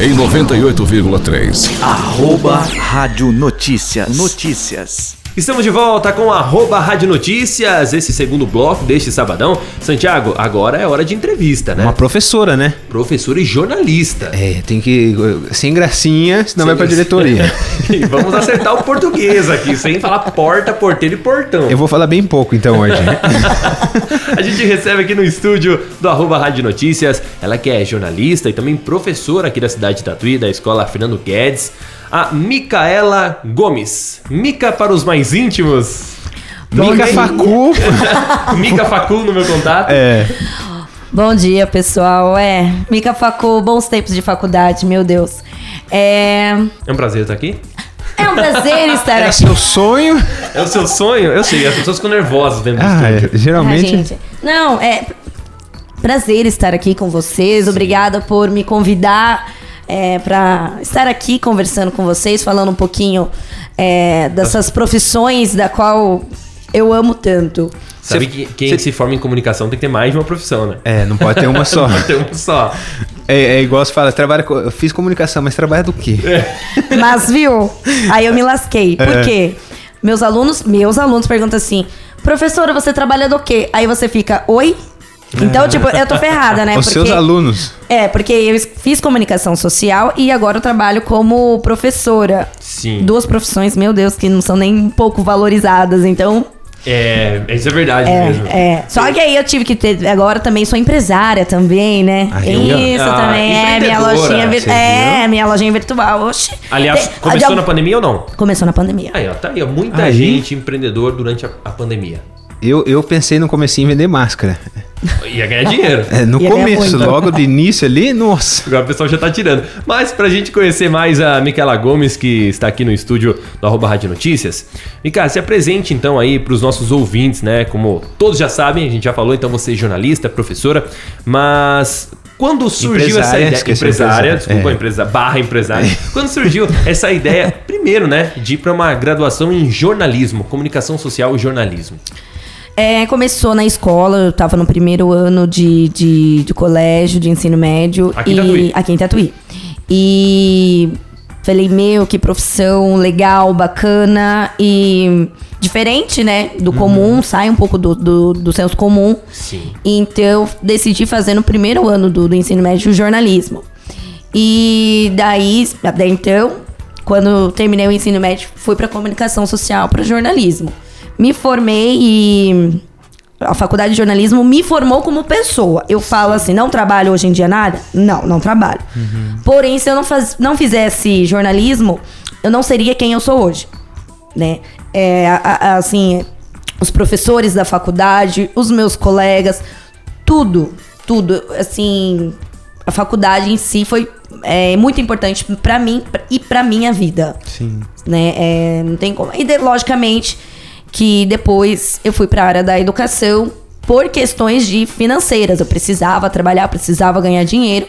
em 98,3. Arroba Rádio Notícias. Notícias. Estamos de volta com arroba Rádio Notícias, esse segundo bloco deste sabadão. Santiago, agora é hora de entrevista, né? Uma professora, né? Professora e jornalista. É, tem que. Sem gracinha, senão vai pra Sem- diretoria. e vamos acertar o português aqui, sem falar porta, porteiro e portão. Eu vou falar bem pouco então hoje. A gente recebe aqui no estúdio do arroba Rádio Notícias, ela que é jornalista e também professora aqui da cidade de Tatuí, da escola Fernando Guedes, a Micaela Gomes. Mica para os mais íntimos. Mica Facu. Mica Facu no meu contato. É. Bom dia, pessoal. É, Mica Facu, bons tempos de faculdade, meu Deus. É, É um prazer estar aqui. é um prazer estar Era aqui. seu sonho. É o seu sonho? Eu sei, as pessoas ficam nervosas dentro do Ah, estúdio. é, geralmente. Ah, gente. Não, é prazer estar aqui com vocês. Obrigada por me convidar é, para estar aqui conversando com vocês, falando um pouquinho é, dessas profissões da qual eu amo tanto. Sabe que quem cê- se forma em comunicação tem que ter mais de uma profissão, né? É, não pode ter uma só. Não tem uma só. É, é igual você fala, trabalha com, eu fiz comunicação, mas trabalha do quê? Mas viu? Aí eu me lasquei. Por É. quê? Meus alunos, meus alunos perguntam assim: "Professora, você trabalha do quê?" Aí você fica: "Oi?" Então, tipo, eu tô ferrada, né? Os seus alunos. É, porque eu fiz comunicação social e agora eu trabalho como professora. Sim. Duas profissões, meu Deus, que não são nem um pouco valorizadas. Então, É, isso é verdade é, mesmo. é. Só que aí eu tive que ter. Agora também sou empresária também, né? Ah, eu- isso Ah, também. É, minha empreendedora, lojinha. É, minha lojinha virtual. Oxi. Aliás, Tem- começou de- na pandemia ou não? Começou na pandemia. Aí, ó, tá aí, ó, muita Aí. gente empreendedor durante a, a pandemia. Eu, eu pensei no comecinho em vender máscara. Ia ganhar dinheiro. É, no Ia começo, logo de início ali, nossa. Agora o pessoal já tá tirando. Mas pra gente conhecer mais a Micaela Gomes, que está aqui no estúdio do Arroba Rádio Notícias. Micaela, se apresente então aí pros nossos ouvintes, né? Como todos já sabem, a gente já falou, então você é jornalista, professora, mas quando surgiu essa Empresária, ideia. esqueci Empresária, empresária, desculpa, é. empresa, barra empresária. Quando surgiu essa ideia, primeiro, né, de ir pra uma graduação em jornalismo, comunicação social e jornalismo. É, começou na escola, eu tava no primeiro ano de, de, de colégio, de ensino médio. Aqui em e, Tatuí. Aqui em Tatuí. E falei, meu, que profissão legal, bacana e diferente, né? Do comum, sai um pouco do, do, do senso comum. Sim. Então, decidi fazer no primeiro ano do, do ensino médio jornalismo. E daí, daí então, quando terminei o ensino médio, fui para comunicação social, para jornalismo. Me formei e a faculdade de jornalismo me formou como pessoa. Eu falo assim, não trabalho hoje em dia nada? Não, não trabalho. Porém, se eu não, faz, não fizesse jornalismo, eu não seria quem eu sou hoje, né? É, a- a- assim, os professores da faculdade, os meus colegas, tudo, tudo, assim, a faculdade em si foi é, muito importante pra mim e pra minha vida Sim. né? É, não tem como. E logicamente que depois eu fui para a área da educação por questões de financeiras. Eu precisava trabalhar, precisava ganhar dinheiro.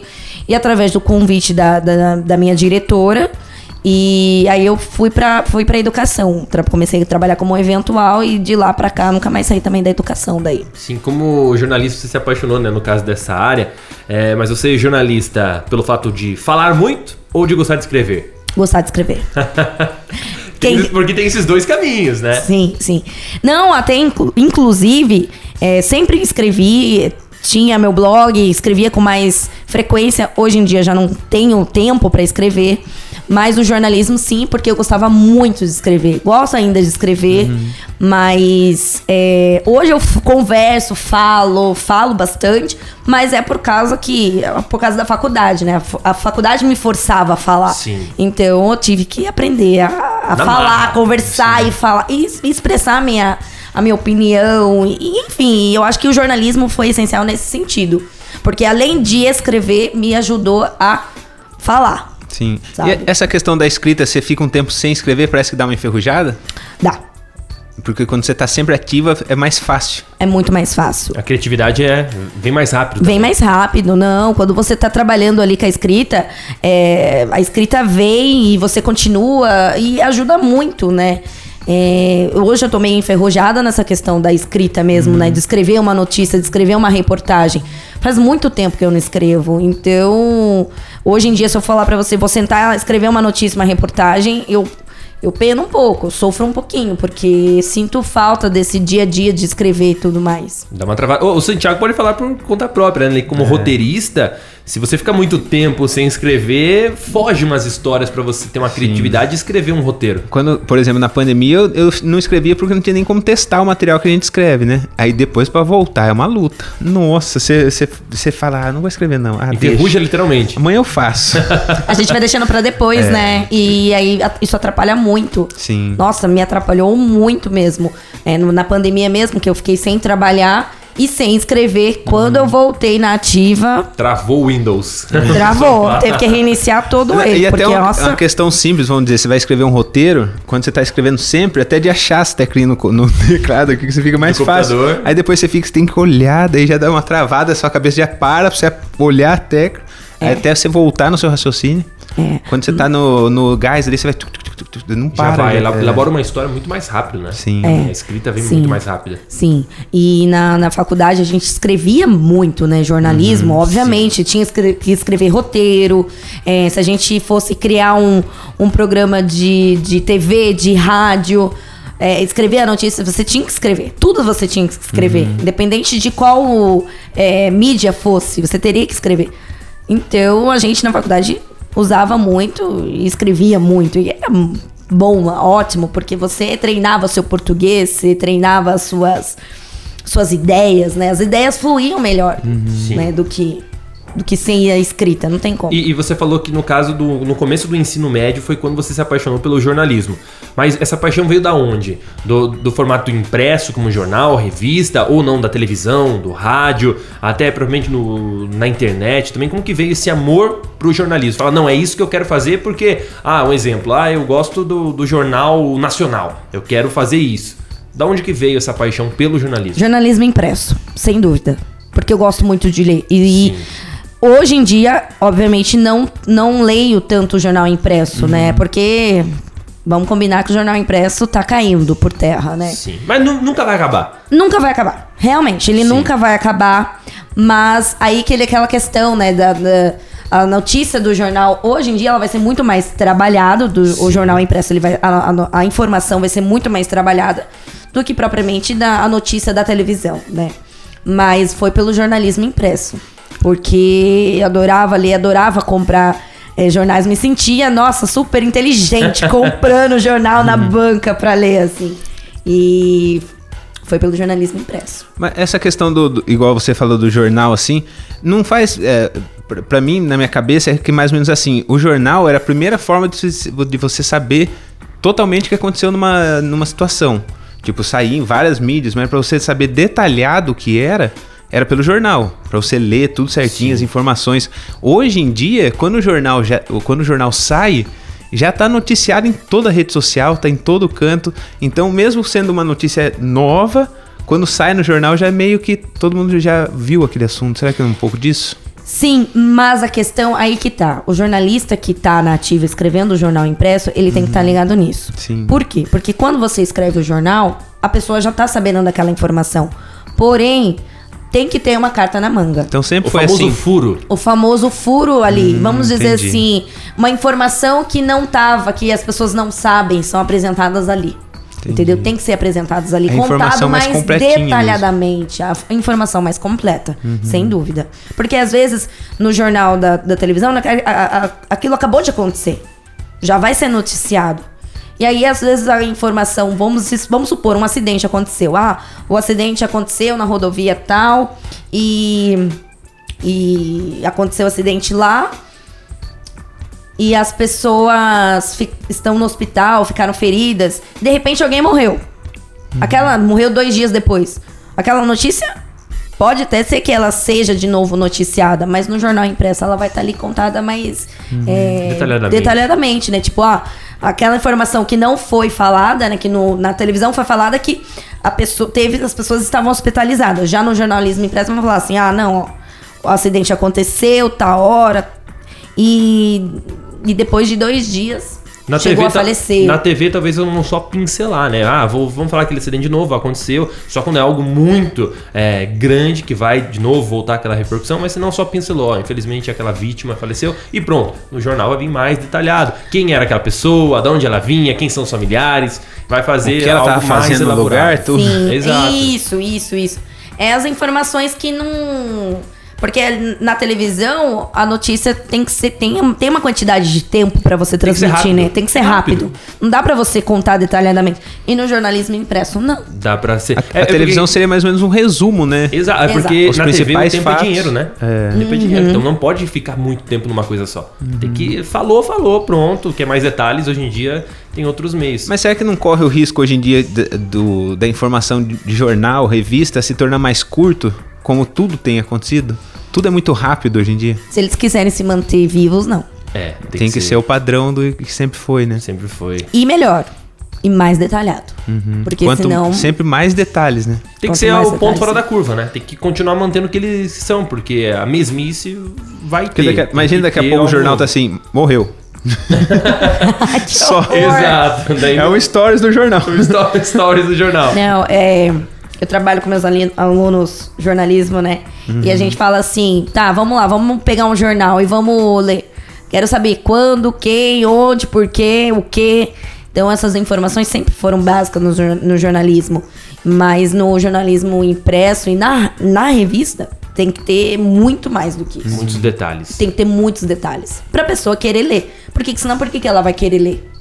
E através do convite da, da, da minha diretora, e aí eu fui para fui pra educação. Comecei a trabalhar como eventual e de lá para cá nunca mais saí também da educação daí. Sim, como jornalista você se apaixonou, né, no caso dessa área, é, mas você é jornalista pelo fato de falar muito ou de gostar de escrever? Gostar de escrever. Tem- Porque tem esses dois caminhos, né? Sim, sim. Não, até inclu- inclusive, é, sempre escrevi, tinha meu blog, escrevia com mais frequência. Hoje em dia já não tenho tempo para escrever. Mas o jornalismo, sim, porque eu gostava muito de escrever. Gosto ainda de escrever, mas é, hoje eu converso, falo, falo bastante, mas é por causa que. é por causa da faculdade, né? A fa- A faculdade me forçava a falar. Sim. Então eu tive que aprender a, a falar, marra. conversar e falar e es- expressar a minha, a minha opinião. E, enfim, eu acho que o jornalismo foi essencial nesse sentido. Porque além de escrever, me ajudou a falar. Sim. Sabe? E essa questão da escrita, você fica um tempo sem escrever, parece que dá uma enferrujada? Dá. Porque quando você tá sempre ativa, é mais fácil. É muito mais fácil. A criatividade é vem mais rápido. Vem mais rápido, não. Quando você tá trabalhando ali com a escrita, é, a escrita vem e você continua e ajuda muito, né? É, hoje eu tô meio enferrujada nessa questão da escrita mesmo, né? De escrever uma notícia, de escrever uma reportagem. Faz muito tempo que eu não escrevo. Então, Hoje em dia, se eu falar pra você, vou sentar, escrever uma notícia, uma reportagem, eu eu peno um pouco, eu sofro um pouquinho, porque sinto falta desse dia a dia de escrever e tudo mais. Dá uma travada. Ô, O Santiago pode falar por conta própria, né? Como roteirista, se você fica muito tempo sem escrever, foge umas histórias pra você ter uma criatividade e escrever um roteiro. Quando, por exemplo, na pandemia, eu, eu não escrevia porque não tinha nem como testar o material que a gente escreve, né? Aí depois pra voltar é uma luta. Nossa, você- fala, ah, não vou escrever não. Ah. Enferruja literalmente. Amanhã eu faço. A gente vai deixando pra depois, né? E aí a- isso atrapalha muito. Sim. Nossa, me atrapalhou muito mesmo. É, no- na pandemia mesmo, que eu fiquei sem trabalhar e sem escrever. Quando eu voltei na ativa, Travou o Windows. travou. Teve que reiniciar todo ele. e até porque, uma, nossa. uma questão simples, vamos dizer, você vai escrever um roteiro, quando você tá escrevendo sempre, até de achar as teclinhas no, co- no teclado aqui, que você fica mais No fácil. computador. Aí depois você fica, você tem que olhar, daí já dá uma travada, sua cabeça já para pra você olhar a tecla, aí até você voltar no seu raciocínio. É. Quando você tá no, no gás ali, você vai... tuc, tuc, tuc, não Já para. vai, já- ela é. elabora uma história muito mais rápido, né? Sim. A escrita vem Sim. muito mais rápida. Sim, e na, na faculdade a gente escrevia muito, né? Jornalismo, Uhum, obviamente, tinha escre- que escrever roteiro. é, se a gente fosse criar um, um programa de, de TV, de rádio, é, escrever a notícia, você tinha que escrever. Tudo você tinha que escrever. Uhum. Independente de qual é, mídia fosse, você teria que escrever. Então a gente na faculdade usava muito escrevia muito. E era bom, ótimo, porque você treinava seu português, você treinava as suas, suas ideias, né? As ideias fluíam melhor Sim. né? do que do que sem a escrita, não tem como. E, e você falou que no caso do no começo do ensino médio foi quando você se apaixonou pelo jornalismo. Mas essa paixão veio da onde? Do, do formato impresso, como jornal, revista, ou não da televisão, do rádio, até provavelmente no, na internet também. Como que veio esse amor pro jornalismo? Fala, não, é isso que eu quero fazer porque, ah, um exemplo, ah, eu gosto do, do jornal nacional, eu quero fazer isso. Da onde que veio essa paixão pelo jornalismo? Jornalismo impresso, sem dúvida. Porque eu gosto muito de ler. E, Sim. Hoje em dia, obviamente, não, não leio tanto o jornal impresso, Uhum. né? Porque vamos combinar que o jornal impresso tá caindo por terra, né? Sim. Mas nu- nunca vai acabar. Nunca vai acabar. Realmente, ele Sim. nunca vai acabar. Mas aí que ele aquela questão, né, da, da- a notícia do jornal, hoje em dia ela vai ser muito mais trabalhada, do, o jornal impresso, ele vai, a, a- a informação vai ser muito mais trabalhada do que propriamente da, a notícia da televisão, né? Mas foi pelo jornalismo impresso. Porque eu adorava ler, adorava comprar eh, jornais, me sentia, nossa, super inteligente, comprando jornal na banca pra ler, assim. E foi pelo jornalismo impresso. Mas essa questão do, do- igual você falou do jornal assim, não faz é, pra- pra mim na minha cabeça é que mais ou menos assim, o jornal era a primeira forma de, de você saber totalmente o que aconteceu numa, numa situação. Tipo, sair em várias mídias, mas pra você saber detalhado o que era, era pelo jornal, Pra você ler tudo certinho as informações. Hoje em dia, quando o jornal já, quando o jornal sai, já tá noticiado em toda a rede social, tá em todo canto. Então, mesmo sendo uma notícia nova, quando sai no jornal já é meio que todo mundo já viu aquele assunto. Será que é um pouco disso? Sim, mas a questão aí que tá. O jornalista que tá na ativa escrevendo o jornal impresso, ele tem que estar ligado nisso. Sim. Por quê? Porque quando você escreve o jornal, a pessoa já tá sabendo daquela informação. Porém, tem que ter uma carta na manga. Então sempre O foi famoso assim. furo. O famoso furo ali, vamos dizer entendi. assim, uma informação que não tava, que as pessoas não sabem, são apresentadas ali. Entendi. Entendeu? Tem que ser apresentadas ali, A informação contado mais mais, completinha mesmo. detalhadamente, a informação mais completa, Uhum. sem dúvida. Porque às vezes no jornal da, da televisão, a- a- aquilo acabou de acontecer, já vai ser noticiado. E aí, às vezes, a informação, vamos, vamos supor, um acidente aconteceu. Ah, o acidente aconteceu na rodovia tal e, e aconteceu o acidente lá e as pessoas estão no hospital, ficaram feridas. De repente alguém morreu. Aquela morreu dois dias depois. Aquela notícia pode até ser que ela seja de novo noticiada, mas no jornal impresso ela vai estar ali contada mais é, Detalhadamente. detalhadamente, né? Tipo, ah, aquela informação que não foi falada, né? Que no, na televisão foi falada que a pessoa teve, as pessoas estavam hospitalizadas. Já no jornalismo impresso vão falar assim, ah, não, ó, o acidente aconteceu, tá hora, e, e depois de dois dias Na chegou TV, a falecer. Na TV talvez eu não só pincelar, né? Ah, vou, vamos falar aquele acidente de novo, aconteceu. Só quando é algo muito é, grande que vai de novo voltar aquela repercussão, mas se não só pincelou, ó, infelizmente aquela vítima faleceu e pronto. No jornal vai vir mais detalhado. Quem era aquela pessoa, de onde ela vinha, quem são os familiares, vai fazer O que ela algo tava mais fazendo no elaborado. lugar, tudo. Sim, Exato. isso, isso, isso. É as informações que não. Porque na televisão a notícia tem que ser. Tem, tem uma quantidade de tempo pra você Tem transmitir, rápido. né? Tem que ser Rápido. rápido. Não dá pra você contar detalhadamente. E no jornalismo impresso, não. Dá pra ser. A, É- a é televisão porque- seria mais ou menos um resumo, né? Exato, é Exato. porque Os na TV o principais tempo fatos. é dinheiro, né? É. Tempo é dinheiro, então não pode ficar muito tempo numa coisa só. Tem que. Falou, falou, pronto. Quer mais detalhes? Hoje em dia tem outros meios. Mas será que não corre o risco hoje em dia do, da informação de, de jornal, revista, se tornar mais curto, como tudo tem acontecido? Tudo é muito rápido hoje em dia. Se eles quiserem se manter vivos, não. é, Tem, que, ser. o padrão do que sempre foi, né? Sempre foi. E melhor. E mais detalhado. Porque Quanto senão. sempre mais detalhes, né? Tem que Quanto ser o ponto detalhes, fora sim. da curva, né? Tem que continuar mantendo o que eles são, porque a mesmice vai Porque ter. daqui a- Tem imagina que daqui a pouco o jornal tá assim, morreu. Que Só. Exato. Daí É o stories do jornal. o sto- stories do jornal. Não, é. Eu trabalho com meus alunos jornalismo, né? E a gente fala assim, tá, vamos lá, vamos pegar um jornal e vamos ler. Quero saber quando, quem, onde, por quê, o quê. Então essas informações sempre foram básicas no, no jornalismo. Mas no jornalismo impresso e na, na revista tem que ter muito mais do que isso. Muitos detalhes. Tem que ter muitos detalhes. Pra pessoa querer ler. Porque senão por que, que ela vai querer ler?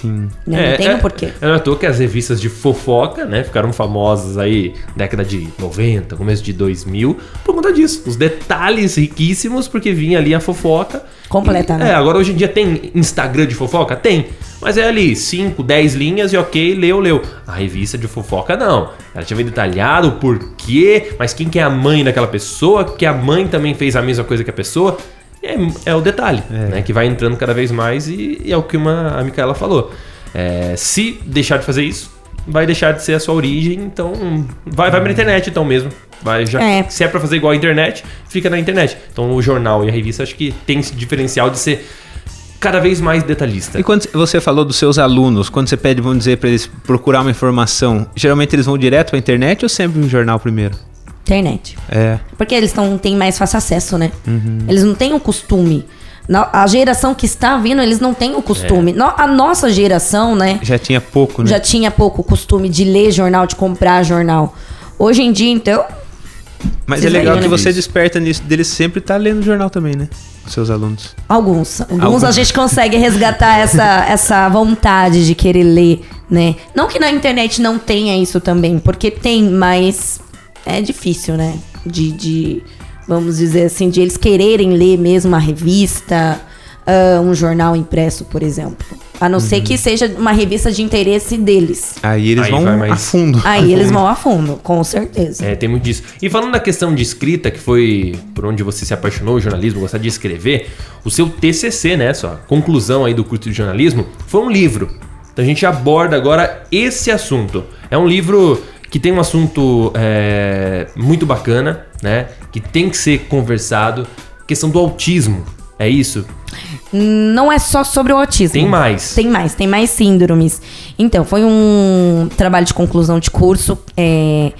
Sim. Né? Não tem um porquê. É, não é toa que as revistas de fofoca, né, ficaram famosas aí década de 90, começo de 2000, por conta disso. Os detalhes riquíssimos, porque vinha ali a fofoca. Completa, E- né? É, agora hoje em dia tem Instagram de fofoca? Tem. Mas é ali 5, 10 linhas e ok, leu, leu. A revista de fofoca não. Ela tinha bem detalhado o porquê, mas quem que é a mãe daquela pessoa, que a mãe também fez a mesma coisa que a pessoa. É, é o detalhe, né? Que vai entrando cada vez mais e, e é o que uma, a Micaela falou. É, se deixar de fazer isso, vai deixar de ser a sua origem, então vai, vai pra internet então mesmo. Vai, já, É. Se é pra fazer igual a internet, fica na internet. Então o jornal e a revista acho que tem esse diferencial de ser cada vez mais detalhista. E quando você falou dos seus alunos, quando você pede, vamos dizer, para eles procurar uma informação, geralmente eles vão direto pra internet ou sempre no jornal primeiro? Internet. É. Porque eles não têm mais fácil acesso, né? Uhum. Eles não têm o costume. A geração que está vindo, eles não têm o costume. É. A nossa geração, né? Já tinha pouco, né? Já tinha pouco costume de ler jornal, de comprar jornal. Hoje em dia, então, Mas é legal que você desperta nisso deles sempre estar lendo jornal também, né? Os seus alunos. alguns. Alguns, Alguns. a gente consegue resgatar essa, essa vontade de querer ler, né? Não que na internet não tenha isso também, porque tem, mas é difícil, né? De, de vamos dizer assim, de eles quererem ler mesmo uma revista, ah, um jornal impresso, por exemplo. A não ser que seja uma revista de interesse deles. Aí eles Aí vão mais- a fundo. Aí eles vão a fundo, com certeza. É, tem muito disso. E falando da questão de escrita, que foi por onde você se apaixonou, o jornalismo, gostar de escrever, o seu TCC, né, sua conclusão aí do curso de jornalismo, foi um livro. Então a gente aborda agora esse assunto. É um livro que tem um assunto é, muito bacana, né, que tem que ser conversado, questão do autismo. É isso? Não é só sobre o autismo. Tem mais. Tem mais, tem mais síndromes. Então, foi um trabalho de conclusão de curso, é,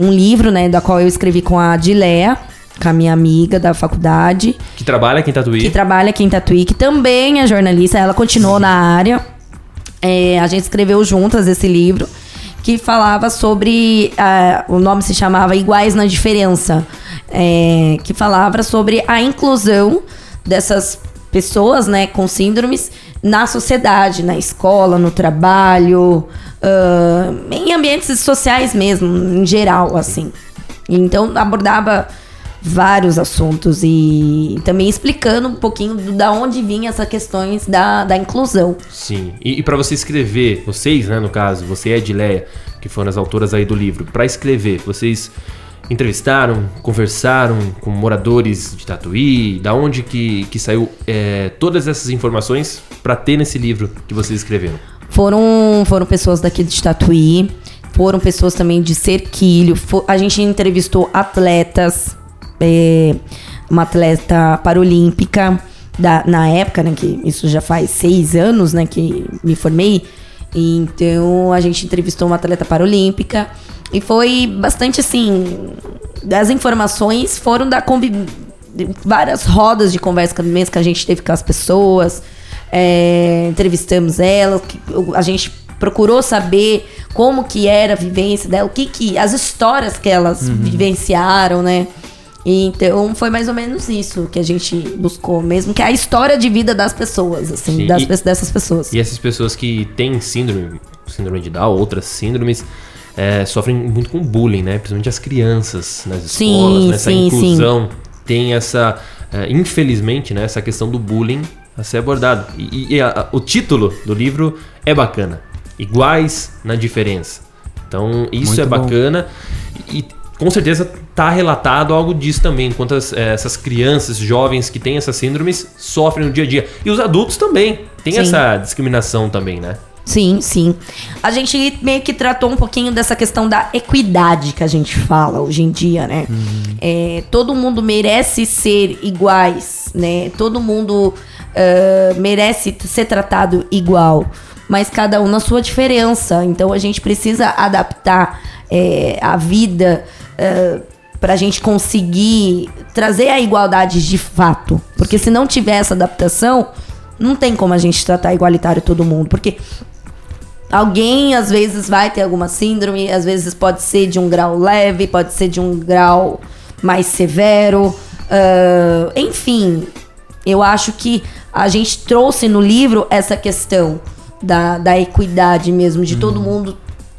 um livro, né, da qual eu escrevi com a Dileia, com a minha amiga da faculdade, Que trabalha aqui em Tatuí. que trabalha aqui em Tatuí, que também é jornalista, ela continuou na área. É, a gente escreveu juntas esse livro, que falava sobre. ah, o nome se chamava Iguais na Diferença. é, que falava sobre a inclusão dessas pessoas né, com síndromes na sociedade, na escola, no trabalho, ah, em ambientes sociais mesmo, em geral, assim. Então abordava vários assuntos e também explicando um pouquinho do, da onde vinha essas questões da, da inclusão. Sim. E, e para você escrever, vocês, né, no caso, você e a Edileia, que foram as autoras aí do livro, para escrever, vocês entrevistaram, conversaram com moradores de Tatuí, da onde que, que saiu é, todas essas informações para ter nesse livro que vocês escreveram? Foram, foram pessoas daqui de Tatuí, foram pessoas também de Cerquilho, fo- a gente entrevistou atletas, é, uma atleta paralímpica, da, na época, né, que isso já faz seis anos, né, que me formei. Então a gente entrevistou uma atleta paralímpica e foi bastante assim. As informações foram da convi várias rodas de conversa mesmo que a gente teve com as pessoas, é, entrevistamos elas, que- a gente procurou saber como que era a vivência dela, o que que as histórias que elas vivenciaram, né? Então foi mais ou menos isso que a gente buscou mesmo, que é a história de vida das pessoas, assim, Sim, das, e- dessas pessoas. E essas pessoas que têm síndrome, síndrome de Down, outras síndromes, é, sofrem muito com bullying, né? Principalmente as crianças nas Sim, escolas, nessa sim, sim. inclusão. Tem essa, é, infelizmente, né? Essa questão do bullying a ser abordado. E, e a- o título do livro é bacana. Iguais na diferença. Então, isso Muito é bom. bacana. E, com certeza tá relatado algo disso também. Quantas eh, essas crianças, jovens que têm essas síndromes sofrem no dia a dia. E os adultos também. Tem Sim. essa discriminação também, né? Sim, sim. A gente meio que tratou um pouquinho dessa questão da equidade que a gente fala hoje em dia, né? É, todo mundo merece ser iguais, né? Todo mundo ah, merece ser tratado igual, mas cada um na sua diferença. Então a gente precisa adaptar é, a vida ah, pra gente conseguir trazer a igualdade de fato. Porque se não tiver essa adaptação, não tem como a gente tratar igualitário todo mundo. Porque alguém às vezes vai ter alguma síndrome, às vezes pode ser de um grau leve, pode ser de um grau mais severo. ah, enfim, eu acho que a gente trouxe no livro essa questão da, da equidade mesmo, de todo mundo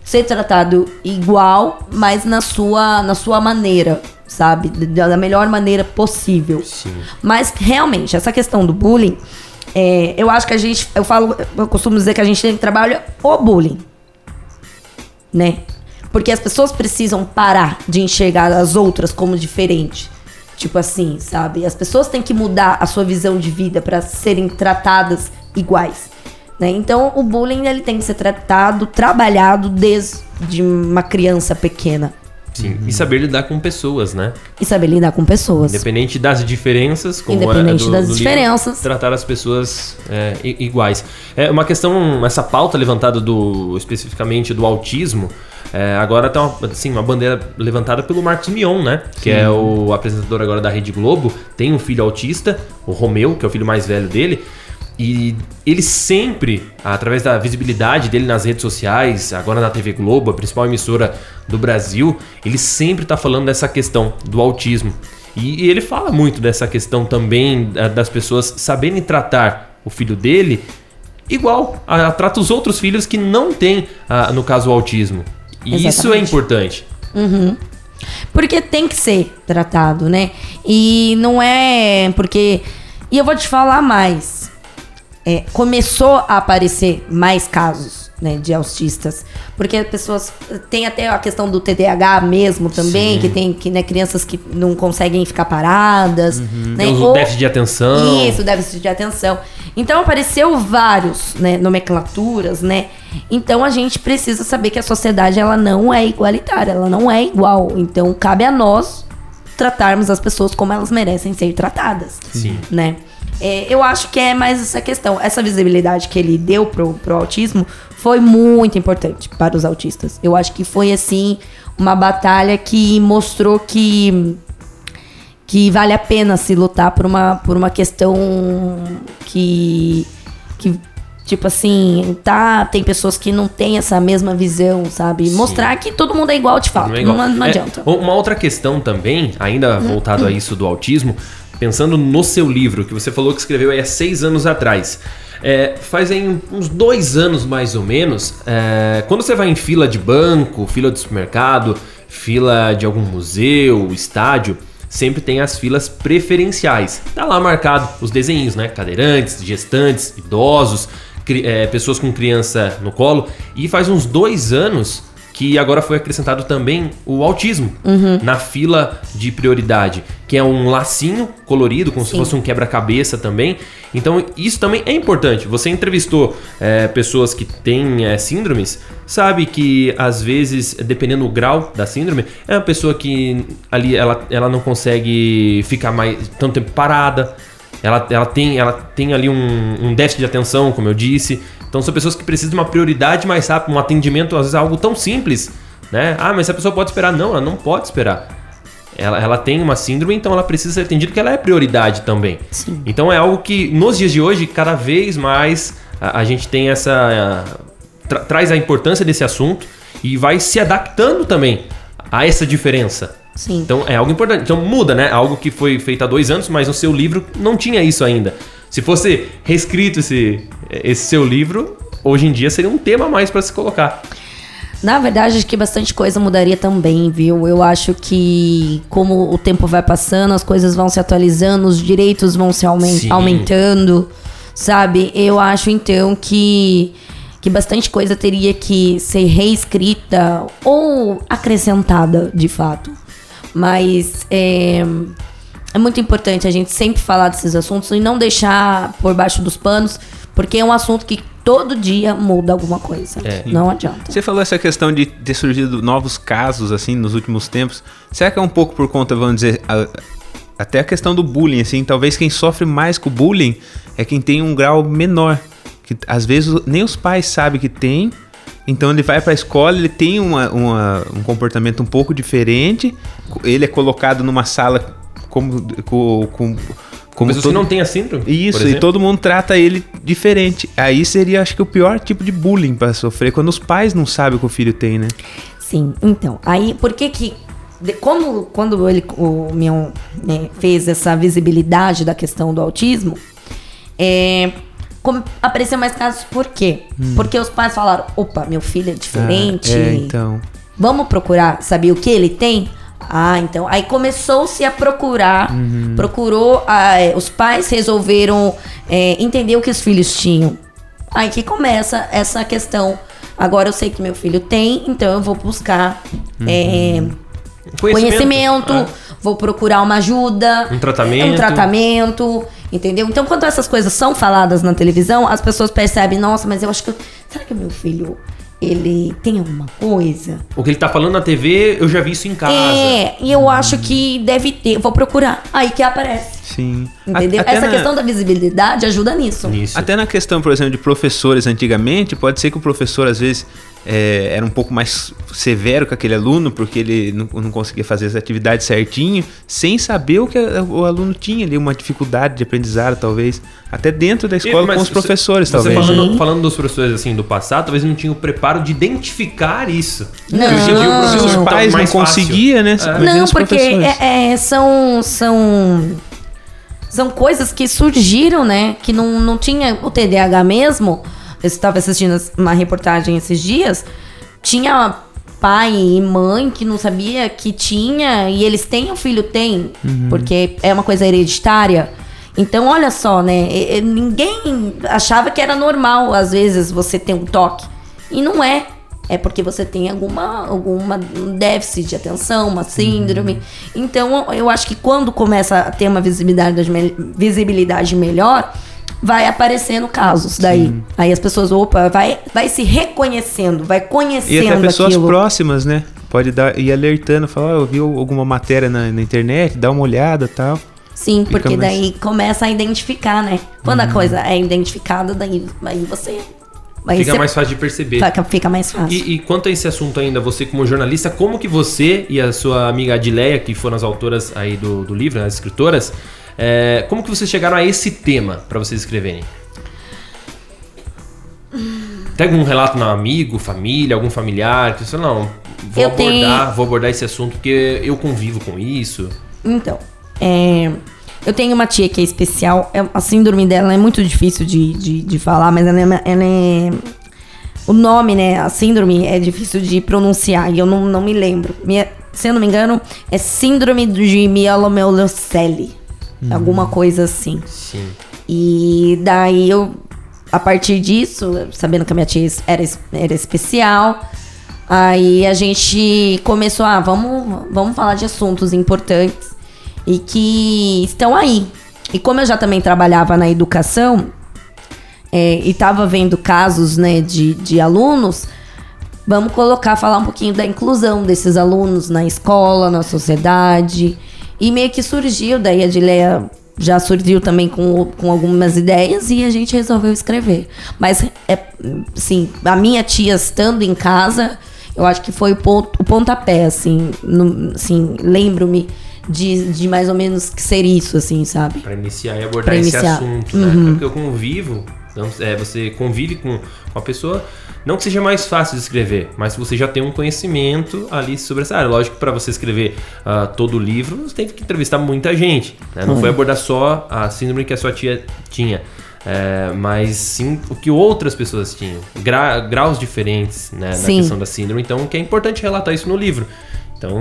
ser tratado igual, mas na sua, na sua maneira, sabe? Da, da melhor maneira possível. Sim. Mas realmente, essa questão do bullying, é, eu acho que a gente. Eu falo, eu costumo dizer que a gente tem que trabalhar o bullying. Né? Porque as pessoas precisam parar de enxergar as outras como diferente. Tipo assim, sabe? As pessoas têm que mudar a sua visão de vida para serem tratadas iguais. Né? Então, o bullying ele tem que ser tratado, trabalhado desde uma criança pequena. Sim. E saber lidar com pessoas, né? E saber lidar com pessoas. Independente das diferenças, como Independente é do, das do livro, diferenças. tratar as pessoas é, iguais. É uma questão, essa pauta levantada do especificamente do autismo, é, agora tá uma, assim, uma bandeira levantada pelo Marcos Mion, né? Que é o apresentador agora da Rede Globo, tem um filho autista, o Romeu, que é o filho mais velho dele. E ele sempre, através da visibilidade dele nas redes sociais, agora na TV Globo, a principal emissora do Brasil, ele sempre tá falando dessa questão do autismo. E, ele fala muito dessa questão também da- das pessoas saberem tratar o filho dele igual a, a trata os outros filhos que não têm, ah, no caso, o autismo. E isso é Exatamente. importante. Porque tem que ser tratado, né? E não é porque. E eu vou te falar mais. É, começou a aparecer mais casos né, de autistas. Porque as pessoas. Tem até a questão do TDAH mesmo também, Sim. que tem que, né, crianças que não conseguem ficar paradas. Né? Tem o Ou- déficit de atenção. Isso, déficit de atenção. Então apareceu vários, né, nomenclaturas, né? Então a gente precisa saber que a sociedade ela não é igualitária, ela não é igual. Então cabe a nós tratarmos as pessoas como elas merecem ser tratadas, Sim. né? É, eu acho que é mais essa questão, essa visibilidade que ele deu pro, pro autismo foi muito importante para os autistas. Eu acho que foi assim uma batalha que mostrou que que vale a pena se lutar por uma, por uma questão que, que tipo assim, tá, tem pessoas que não têm essa mesma visão, sabe? Mostrar que todo mundo é igual de fato, Não não, é igual. não É, adianta. uma outra questão também, ainda voltado a isso do autismo, pensando no seu livro, que você falou que escreveu aí há seis anos atrás. É, faz aí uns dois anos mais ou menos, é, quando você vai em fila de banco, fila de supermercado, fila de algum museu, estádio, sempre tem as filas preferenciais. Tá lá marcado os desenhos, né? Cadeirantes, gestantes, idosos, é, pessoas com criança no colo. E faz uns dois anos que agora foi acrescentado também o autismo na fila de prioridade, que é um lacinho colorido, como se Sim. fosse um quebra-cabeça também. Então, isso também é importante. Você entrevistou é, pessoas que têm é, síndromes, sabe que às vezes, dependendo do grau da síndrome, é uma pessoa que ali ela, ela não consegue ficar mais tanto tempo parada. Ela, ela, tem, ela tem ali um, um déficit de atenção, como eu disse. Então são pessoas que precisam de uma prioridade mais rápida, um atendimento, às vezes algo tão simples, né? Ah, mas a pessoa pode esperar. Não, ela não pode esperar. Ela, ela tem uma síndrome, então ela precisa ser atendida porque ela é prioridade também. Sim. Então é algo que nos dias de hoje, cada vez mais a, a gente tem essa. tra- traz a importância desse assunto e vai se adaptando também a essa diferença. Sim. Então é algo importante. Então muda, né? Algo que foi feito há dois anos, mas no seu livro não tinha isso ainda. Se fosse reescrito esse, esse seu livro, hoje em dia seria um tema a mais para se colocar. Na verdade, acho que bastante coisa mudaria também, viu? Eu acho que, como o tempo vai passando, as coisas vão se atualizando, os direitos vão se aumen- Sim. aumentando, sabe? Eu acho, então, que, que bastante coisa teria que ser reescrita ou acrescentada, de fato. Mas é, é muito importante a gente sempre falar desses assuntos e não deixar por baixo dos panos, porque é um assunto que todo dia muda alguma coisa. É. Não adianta. Você falou essa questão de ter surgido novos casos, assim, nos últimos tempos. Será que é um pouco por conta, vamos dizer, a- até a questão do bullying, assim? Talvez quem sofre mais com o bullying é quem tem um grau menor. Que às vezes nem os pais sabem que tem. Então ele vai pra escola, ele tem uma, uma- um comportamento um pouco diferente. Ele é colocado numa sala como. com, com, como Pessoas todo- que não têm a síndrome. isso, e todo mundo trata ele diferente. Aí seria, acho que, o pior tipo de bullying pra sofrer, quando os pais não sabem o que o filho tem, né? Sim, então, aí por que que de- como quando ele o meu né, fez essa visibilidade da questão do autismo, é, apareceu mais casos por quê? Porque os pais falaram, opa, meu filho é diferente, Ah, é, então. vamos procurar saber o que ele tem? Ah, então. Aí começou-se a procurar, procurou, ah, é, os pais resolveram é, entender o que os filhos tinham. Aí que começa essa questão. Agora eu sei que meu filho tem, então eu vou buscar é, conhecimento, Ah, vou procurar uma ajuda, Um tratamento. um tratamento, entendeu? Então, quando essas coisas são faladas na televisão, as pessoas percebem, nossa, mas eu acho que eu- será que meu filho ele tem alguma coisa? O que ele tá falando na TV, eu já vi isso em casa. É, e eu acho que deve ter, vou procurar. Aí que aparece. Sim. Entendeu? Até Essa na- questão da visibilidade ajuda nisso. Nisso. Até na questão, por exemplo, de professores antigamente, pode ser que o professor, às vezes, é, era um pouco mais severo com aquele aluno, porque ele não, não conseguia fazer as atividades certinho, sem saber o que a- o aluno tinha ali, uma dificuldade de aprendizado, talvez. Até dentro da escola Mas com os professores, você talvez. Falando, falando dos professores assim do passado, talvez não tinha o preparo de identificar isso. Não. Hoje em dia os pais não conseguiam, né? Imagina Não, porque é- é, são, são, são coisas que surgiram, né? Que não, não tinha o TDAH mesmo. Eu estava assistindo uma reportagem esses dias. Tinha pai e mãe que não sabia que tinha e eles têm, o filho tem, porque é uma coisa hereditária. Então, olha só, né? Ninguém achava que era normal, às vezes, você ter um toque. E não é. É porque você tem alguma, alguma um déficit de atenção, uma síndrome. Então, eu acho que quando começa a ter uma visibilidade, visibilidade melhor, vai aparecendo casos daí. Aí as pessoas, opa, vai, vai se reconhecendo, vai E conhecendo até pessoas aquilo. próximas, né? Pode dar, ir alertando, falar, ó, eu vi alguma matéria na, na internet, dá uma olhada e tal. Sim, Fica porque mais- daí começa a identificar, né? Quando Uhum. a coisa é identificada, daí, aí você. Aí Fica você mais fácil de perceber. fica, mais fácil. E, e quanto a esse assunto ainda, você como jornalista, como que você e a sua amiga Adileia, que foram as autoras aí do, do livro, né, as escritoras, é, como que vocês chegaram a esse tema para vocês escreverem? Tem algum relato no amigo, família, algum familiar, que você não, vou Eu abordar, tenho- vou abordar esse assunto porque eu convivo com isso. Então, é, eu tenho uma tia que é especial. é- a síndrome dela é muito difícil de, de, de falar, mas ela é, ela é- O nome, né? A síndrome é difícil de pronunciar e eu não, não me lembro. Minha- se eu não me engano, é síndrome de mielomelocele. Alguma coisa assim. Sim. E daí eu, a partir disso, sabendo que a minha tia era, era especial, aí a gente começou, ah, vamos, vamos falar de assuntos importantes e que estão aí. E como eu já também trabalhava na educação é, e estava vendo casos né, de, de alunos, vamos colocar, falar um pouquinho da inclusão desses alunos na escola, na sociedade. E meio que surgiu daí a Dileia já surgiu também com, com algumas ideias e a gente resolveu escrever. Mas, é, sim, a minha tia estando em casa, eu acho que foi o, ponto, o pontapé, assim. No, assim lembro-me de, de mais ou menos ser isso, assim, sabe? Pra iniciar e abordar Pra esse iniciar. assunto, né? Porque eu convivo, então, é, você convive com, com a pessoa, não que seja mais fácil de escrever, mas você já tem um conhecimento ali sobre essa área. Lógico que para você escrever ah, todo o livro, você tem que entrevistar muita gente, né? Não foi abordar só a síndrome que a sua tia tinha. é, mas sim o que outras pessoas tinham, gra- graus diferentes né, na questão da síndrome, então que é importante relatar isso no livro. Então,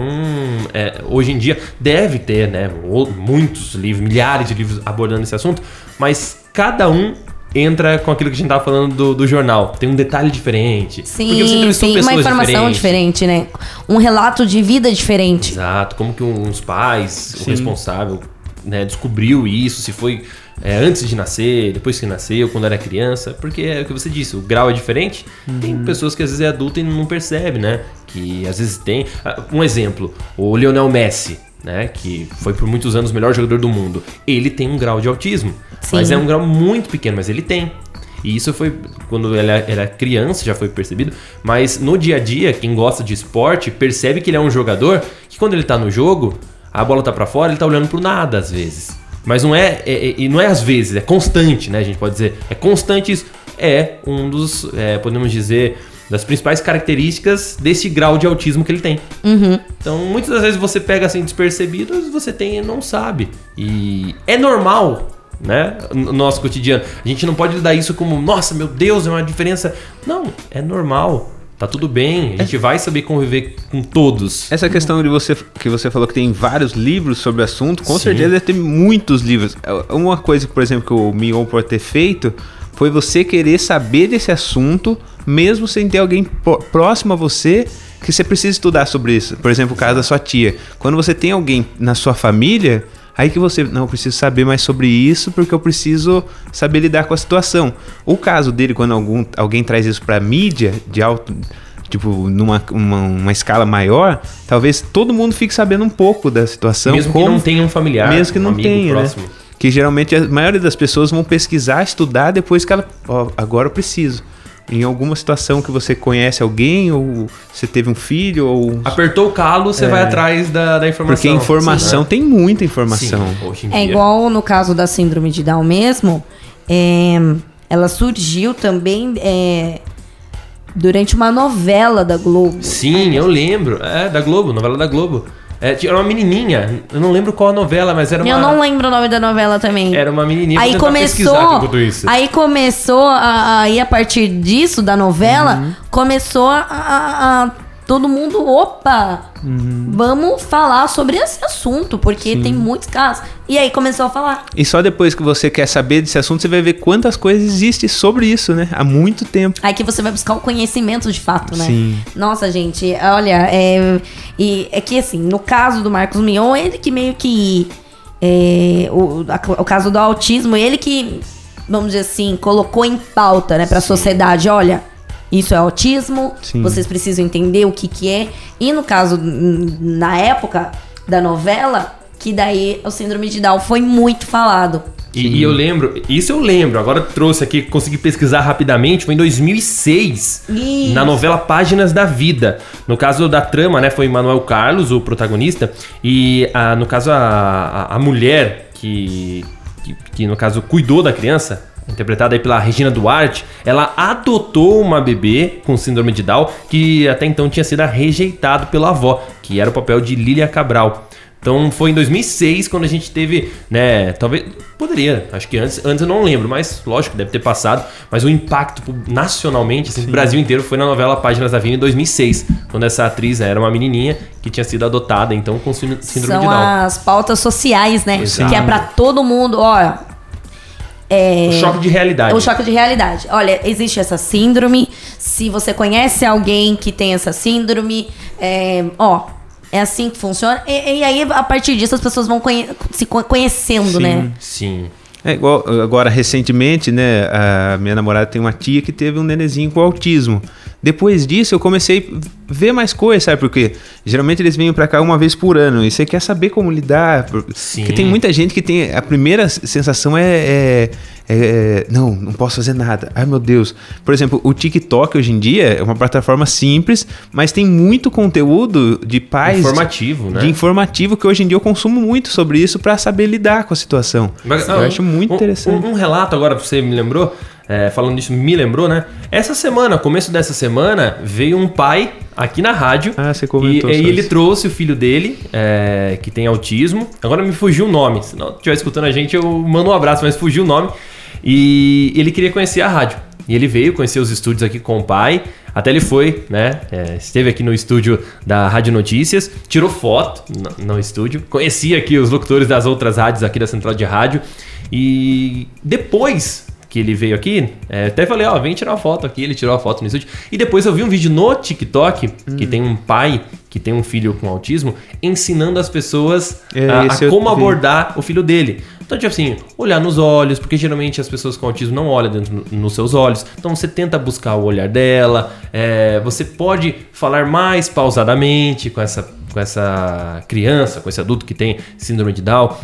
é, hoje em dia deve ter, né, muitos livros, milhares de livros abordando esse assunto, mas cada um entra com aquilo que a gente tava falando do, do jornal. Tem um detalhe diferente. porque você Sim, entrevistou sim, uma informação diferentes. diferente, né? Um relato de vida diferente. Exato, como que uns pais, o responsável, né, descobriu isso, se foi é, antes de nascer, depois que nasceu, quando era criança, porque é o que você disse, o grau é diferente. Tem pessoas que às vezes é adulta e não percebe, né? Que às vezes tem. Ah, Um exemplo, o Lionel Messi. Né, que foi por muitos anos o melhor jogador do mundo. Ele tem um grau de autismo. Sim. Mas é um grau muito pequeno, mas ele tem. E isso foi quando ele era criança, já foi percebido. Mas no dia a dia, quem gosta de esporte percebe que ele é um jogador que quando ele tá no jogo, a bola tá pra fora, ele tá olhando pro nada às vezes. Mas não é, é- é- e não é às vezes, é constante, né? A gente pode dizer. É constante isso. É um dos, é, podemos dizer, das principais características desse grau de autismo que ele tem. Então, muitas das vezes você pega assim despercebido, você tem e não sabe. E é normal, né? No nosso cotidiano. A gente não pode dar isso como, nossa, meu Deus, é uma diferença. Não, é normal. Tá tudo bem. A gente vai saber conviver com todos. Essa questão de você que você falou que tem vários livros sobre o assunto, com Sim. certeza deve ter muitos livros. Uma coisa, por exemplo, que o Mion pode ter feito foi você querer saber desse assunto, mesmo sem ter alguém pró- próximo a você que você precisa estudar sobre isso. Por exemplo, o caso da sua tia. Quando você tem alguém na sua família, aí que você, não, eu preciso saber mais sobre isso porque eu preciso saber lidar com a situação. O caso dele, quando algum, alguém traz isso pra mídia, de alto tipo, numa uma, uma escala maior, talvez todo mundo fique sabendo um pouco da situação. mesmo que como- não tenha um familiar, mesmo que um não amigo tenha, próximo. né? Que geralmente a maioria das pessoas vão pesquisar, estudar depois que ela, ó, agora eu preciso. Em alguma situação que você conhece alguém, ou você teve um filho, ou. Apertou o calo, você vai atrás da, da informação. Porque informação tem muita Sim, informação. Sim, hoje em É dia. igual no caso da síndrome de Down mesmo, é, ela surgiu também é, durante uma novela da Globo. Sim, eu lembro. É, da Globo, novela da Globo. É, tinha uma menininha, eu não lembro qual a novela, mas era uma... Eu não lembro o nome da novela também. Era uma menininha, Aí começou, enquanto isso. aí começou a, aí a partir disso da novela, Uhum. começou a, a- a- todo mundo, opa, Uhum. vamos falar sobre esse assunto, porque tem muitos casos. E aí começou a falar. E só depois que você quer saber desse assunto, você vai ver quantas coisas existem sobre isso, né? Há muito tempo. Aí que você vai buscar o conhecimento de fato, né? Sim. Nossa, gente, olha, é, e é que assim, no caso do Marcos Mion, ele que meio que. é, o, a- o caso do autismo, ele que, vamos dizer assim, colocou em pauta, né, pra sociedade: olha, isso é autismo, Sim. vocês precisam entender o que, que é. E no caso, na época da novela, que daí o síndrome de Down foi muito falado. E, e eu lembro, isso eu lembro, agora trouxe aqui, consegui pesquisar rapidamente, foi em 2006, Isso. na novela Páginas da Vida. No caso da trama, né, foi Manuel Carlos, o protagonista, e ah, no caso a, a, a mulher que, que, que, no caso, cuidou da criança, interpretada aí pela Regina Duarte, ela adotou uma bebê com síndrome de Down, que até então tinha sido rejeitado pela avó, que era o papel de Lília Cabral. Então foi em 2006 quando a gente teve, né, talvez poderia, acho que antes, antes eu não lembro, mas lógico, deve ter passado, mas o impacto nacionalmente, assim, no Brasil inteiro foi na novela Páginas da Vida em 2006, quando essa atriz era uma menininha que tinha sido adotada, então com síndrome síndrome de São Down. as pautas sociais, né? Exato. Que é pra todo mundo, olha. É, O choque de realidade. o choque de realidade. Olha, existe essa síndrome. Se você conhece alguém que tem essa síndrome, é, ó, é assim que funciona. E, e aí, a partir disso, as pessoas vão conhe- se co- conhecendo, né? Sim. É igual agora recentemente, né? A minha namorada tem uma tia que teve um nenezinho com autismo. depois disso eu comecei a ver mais coisas, sabe? Porque geralmente eles vêm pra cá uma vez por ano e você quer saber como lidar. Sim. Porque tem muita gente que tem. A primeira sensação é. é- é, não, não posso fazer nada. Ai meu Deus. Por exemplo, o TikTok hoje em dia é uma plataforma simples, mas tem muito conteúdo de pais. Informativo, né? De informativo que hoje em dia eu consumo muito sobre isso pra saber lidar com a situação. Mas, eu ah, acho muito um- interessante. Um, um relato agora, você me lembrou, é, falando disso, me lembrou, né? Essa semana, começo dessa semana, veio um pai aqui na rádio. Ah, você E, comentou e sobre ele trouxe o filho dele, é, que tem autismo. Agora me fugiu o nome. Se não estiver escutando a gente, eu mando um abraço, mas fugiu o nome. E ele queria conhecer a rádio. E ele veio conhecer os estúdios aqui com o pai. Até ele foi, né? é, esteve aqui no estúdio da Rádio Notícias, tirou foto no, no estúdio, conhecia aqui os locutores das outras rádios aqui da Central de Rádio. E depois que ele veio aqui, é, até falei, ó, vem tirar uma foto aqui. Ele tirou a foto no estúdio. E depois eu vi um vídeo no TikTok Hum. que tem um pai que tem um filho com autismo ensinando as pessoas É, a, a como abordar o filho dele. Então, tipo assim, olhar nos olhos, porque geralmente as pessoas com autismo não olham dentro no- nos seus olhos. Então você tenta buscar o olhar dela. é, você pode falar mais pausadamente com essa, com essa criança, com esse adulto que tem síndrome de Down.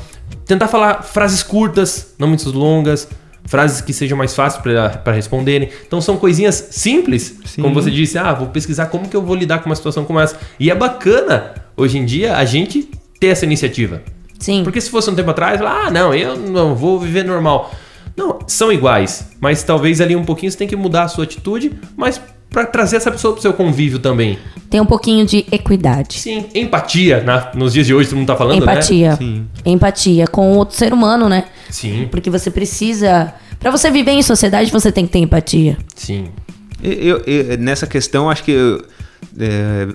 Tentar falar frases curtas, não muito longas. Frases que sejam mais fáceis para responderem. Então são coisinhas simples, Sim. como você disse, ah, vou pesquisar como que eu vou lidar com uma situação como essa. E é bacana, hoje em dia, a gente ter essa iniciativa. Sim. Porque se fosse um tempo atrás, ah, não, eu não vou viver normal. Não, são iguais, mas talvez ali um pouquinho você tem que mudar a sua atitude, mas para trazer essa pessoa pro seu convívio também. Tem um pouquinho de equidade. Sim, empatia, na- nos dias de hoje todo mundo tá falando, né? Empatia. Sim. Empatia com outro ser humano, né? Sim, Porque você precisa. Pra você viver em sociedade, você tem que ter empatia. sim. Eu, eu- nessa questão, acho que. eu- é,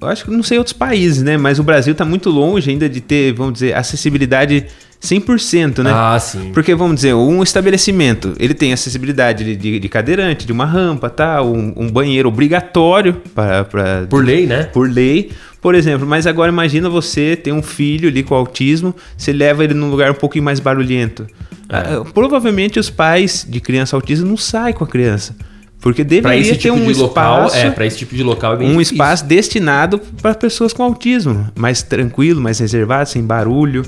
eu acho que não sei outros países, né? Mas o Brasil está muito longe ainda de ter, vamos dizer, acessibilidade 100%, né? Ah, sim. Porque, vamos dizer, um estabelecimento, ele tem acessibilidade de, de- de cadeirante, de uma rampa, tá? Um, um banheiro obrigatório para... Por lei, né? Por lei, por exemplo. Mas agora imagina você ter um filho ali com autismo, você leva ele num lugar um pouquinho mais barulhento. É. Ah, Provavelmente os pais de criança autista não saem com a criança. Porque deveria esse ter tipo um de local, espaço, é, para esse tipo de local é bem um difícil. espaço destinado para pessoas com autismo, mais tranquilo, mais reservado, sem barulho.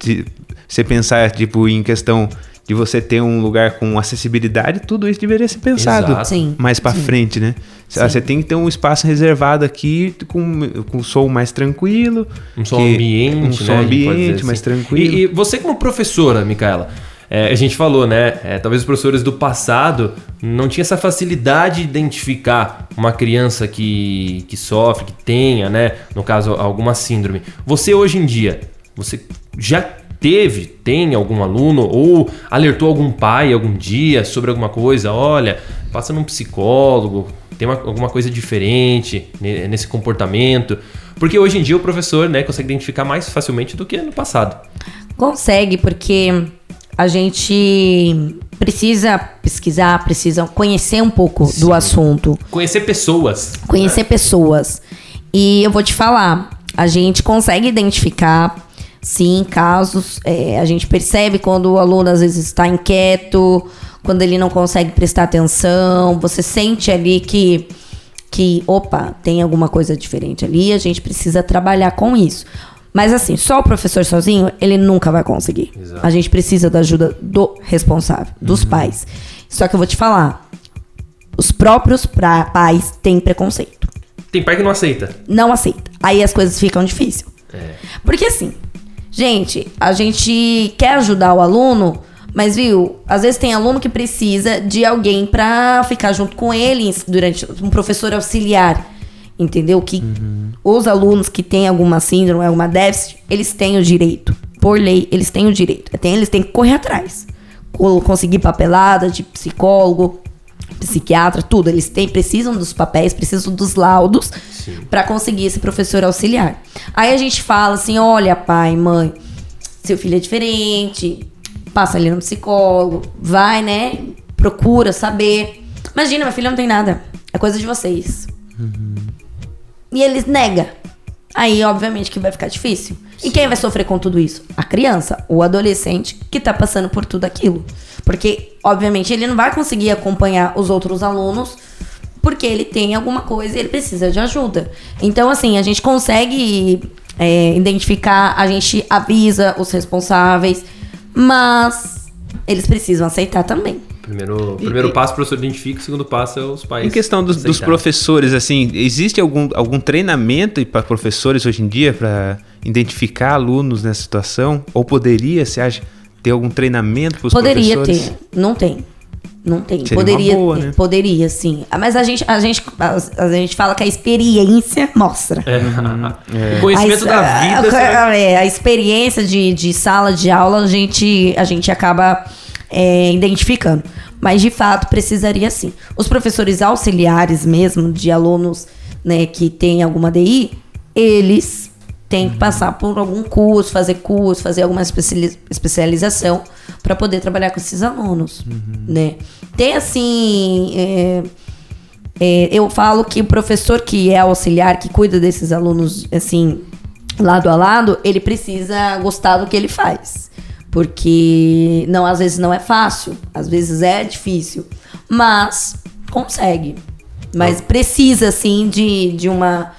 Se você pensar tipo em questão de você ter um lugar com acessibilidade, tudo isso deveria ser pensado. Sim. mais para frente, né? Ah, Você tem que ter um espaço reservado aqui com, com som mais tranquilo, Um som que- ambiente, um né? som pode ambiente mais assim. tranquilo. E, e você como professora, Micaela, é, a gente falou, né? é, talvez os professores do passado não tinham essa facilidade de identificar uma criança que, que sofre, que tenha, né? No caso, alguma síndrome. Você hoje em dia, você já teve, tem algum aluno ou alertou algum pai algum dia sobre alguma coisa? Olha, passa num psicólogo, tem uma- alguma coisa diferente ne- nesse comportamento. Porque hoje em dia o professor né, consegue identificar mais facilmente do que no passado. Consegue, porque a gente precisa pesquisar, precisa conhecer um pouco do assunto, Conhecer pessoas. conhecer pessoas. E eu vou te falar, a gente consegue identificar, sim, casos. é, a gente percebe quando o aluno às vezes está inquieto, quando ele não consegue prestar atenção. Você sente ali que, que, opa, tem alguma coisa diferente ali. A gente precisa trabalhar com isso. Mas assim, só o professor sozinho, ele nunca vai conseguir. Exato. A gente precisa da ajuda do responsável, dos pais. Só que eu vou te falar, os próprios pais têm preconceito Tem pai que não aceita. não aceita. Aí as coisas ficam difíceis. Porque assim, gente, a gente quer ajudar o aluno, mas viu, às vezes tem aluno que precisa de alguém pra ficar junto com ele durante um professor auxiliar. Entendeu? Que os alunos que têm alguma síndrome, alguma déficit, eles têm o direito. Por lei, eles têm o direito. Eles têm que correr atrás. Co- Conseguir papelada de psicólogo, psiquiatra, tudo. Eles têm, precisam dos papéis, precisam dos laudos para conseguir esse professor auxiliar. Aí a gente fala assim: olha, pai, mãe, seu filho é diferente, passa ali no psicólogo, vai, né? Procura saber. Imagina, meu filho não tem nada. É coisa de vocês. E eles nega. Aí, obviamente, que vai ficar difícil. E quem vai sofrer com tudo isso? A criança, o adolescente que tá passando por tudo aquilo. Porque, obviamente, ele não vai conseguir acompanhar os outros alunos porque ele tem alguma coisa e ele precisa de ajuda. Então, assim, a gente consegue é, identificar, a gente avisa os responsáveis, mas eles precisam aceitar também. Primeiro, primeiro passo, o professor identifica, o segundo passo é os pais. Em questão dos, dos professores, assim, existe algum, algum treinamento para professores hoje em dia para identificar alunos nessa situação? Ou poderia, você acha, ter algum treinamento para os Poderia professores? ter, não tem. Não tem. Seria poderia uma boa, ter, né? poderia sim. Ah, Mas a gente, a gente, a, a gente fala que a experiência mostra. É. O conhecimento A- da a- vida. você vai- é, a experiência de, de sala de aula a gente, a gente acaba é, identificando. Mas de fato precisaria sim. Os professores auxiliares mesmo, de alunos né, que têm alguma DI, eles têm que passar por algum curso, fazer curso, fazer alguma especiali- especialização para poder trabalhar com esses alunos. Né? Tem assim. é, é, eu falo que o professor que é auxiliar, que cuida desses alunos, assim, lado a lado, ele precisa gostar do que ele faz. Porque não, às vezes não é fácil, às vezes é difícil, mas consegue. Mas precisa, assim, de, de uma,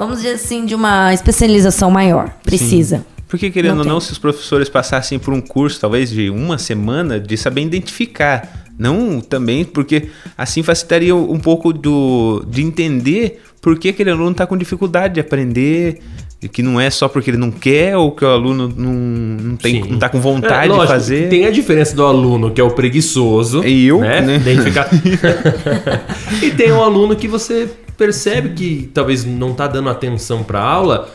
vamos dizer assim, de uma especialização maior. Precisa. Porque, querendo Não ou não, tem. se os professores passassem por um curso, talvez de uma semana, de saber identificar. Não também, porque assim facilitaria um pouco do, de entender por que aquele aluno está com dificuldade de aprender, e que não é só porque ele não quer ou que o aluno não, não, tem, Sim. não tá com É, vontade lógico, de fazer. Tem a diferença do aluno que é o preguiçoso. E eu, né? né? Identificar. e tem o aluno que você percebe que talvez não tá dando atenção pra aula,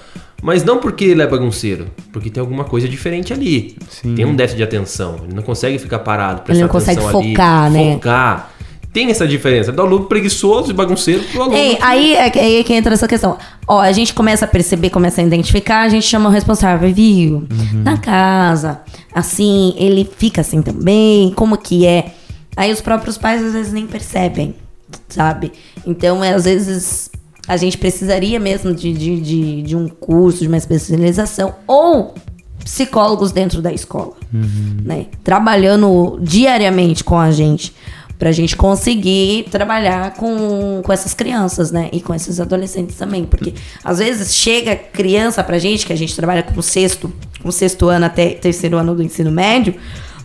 mas não porque ele é bagunceiro, porque tem alguma coisa diferente ali. Tem um déficit de atenção. Ele não consegue ficar parado, prestar Ele não consegue atenção ali, focar, né? Focar. Tem essa diferença do aluno preguiçoso e bagunceiro pro aluno. Ei, aí é que- aí é que entra essa questão. Ó, a gente começa a perceber, começa a identificar, a gente chama o responsável, viu? Na casa, assim, ele fica assim também, como que é? Aí os próprios pais às vezes nem percebem, sabe? Então, é, às vezes, a gente precisaria mesmo de, de, de, de um curso, de uma especialização, ou psicólogos dentro da escola, né? Trabalhando diariamente com a gente, pra gente conseguir trabalhar com, com essas crianças, né? E com esses adolescentes também, porque às vezes chega criança pra gente, que a gente trabalha com o sexto, com sexto ano até terceiro ano do ensino médio,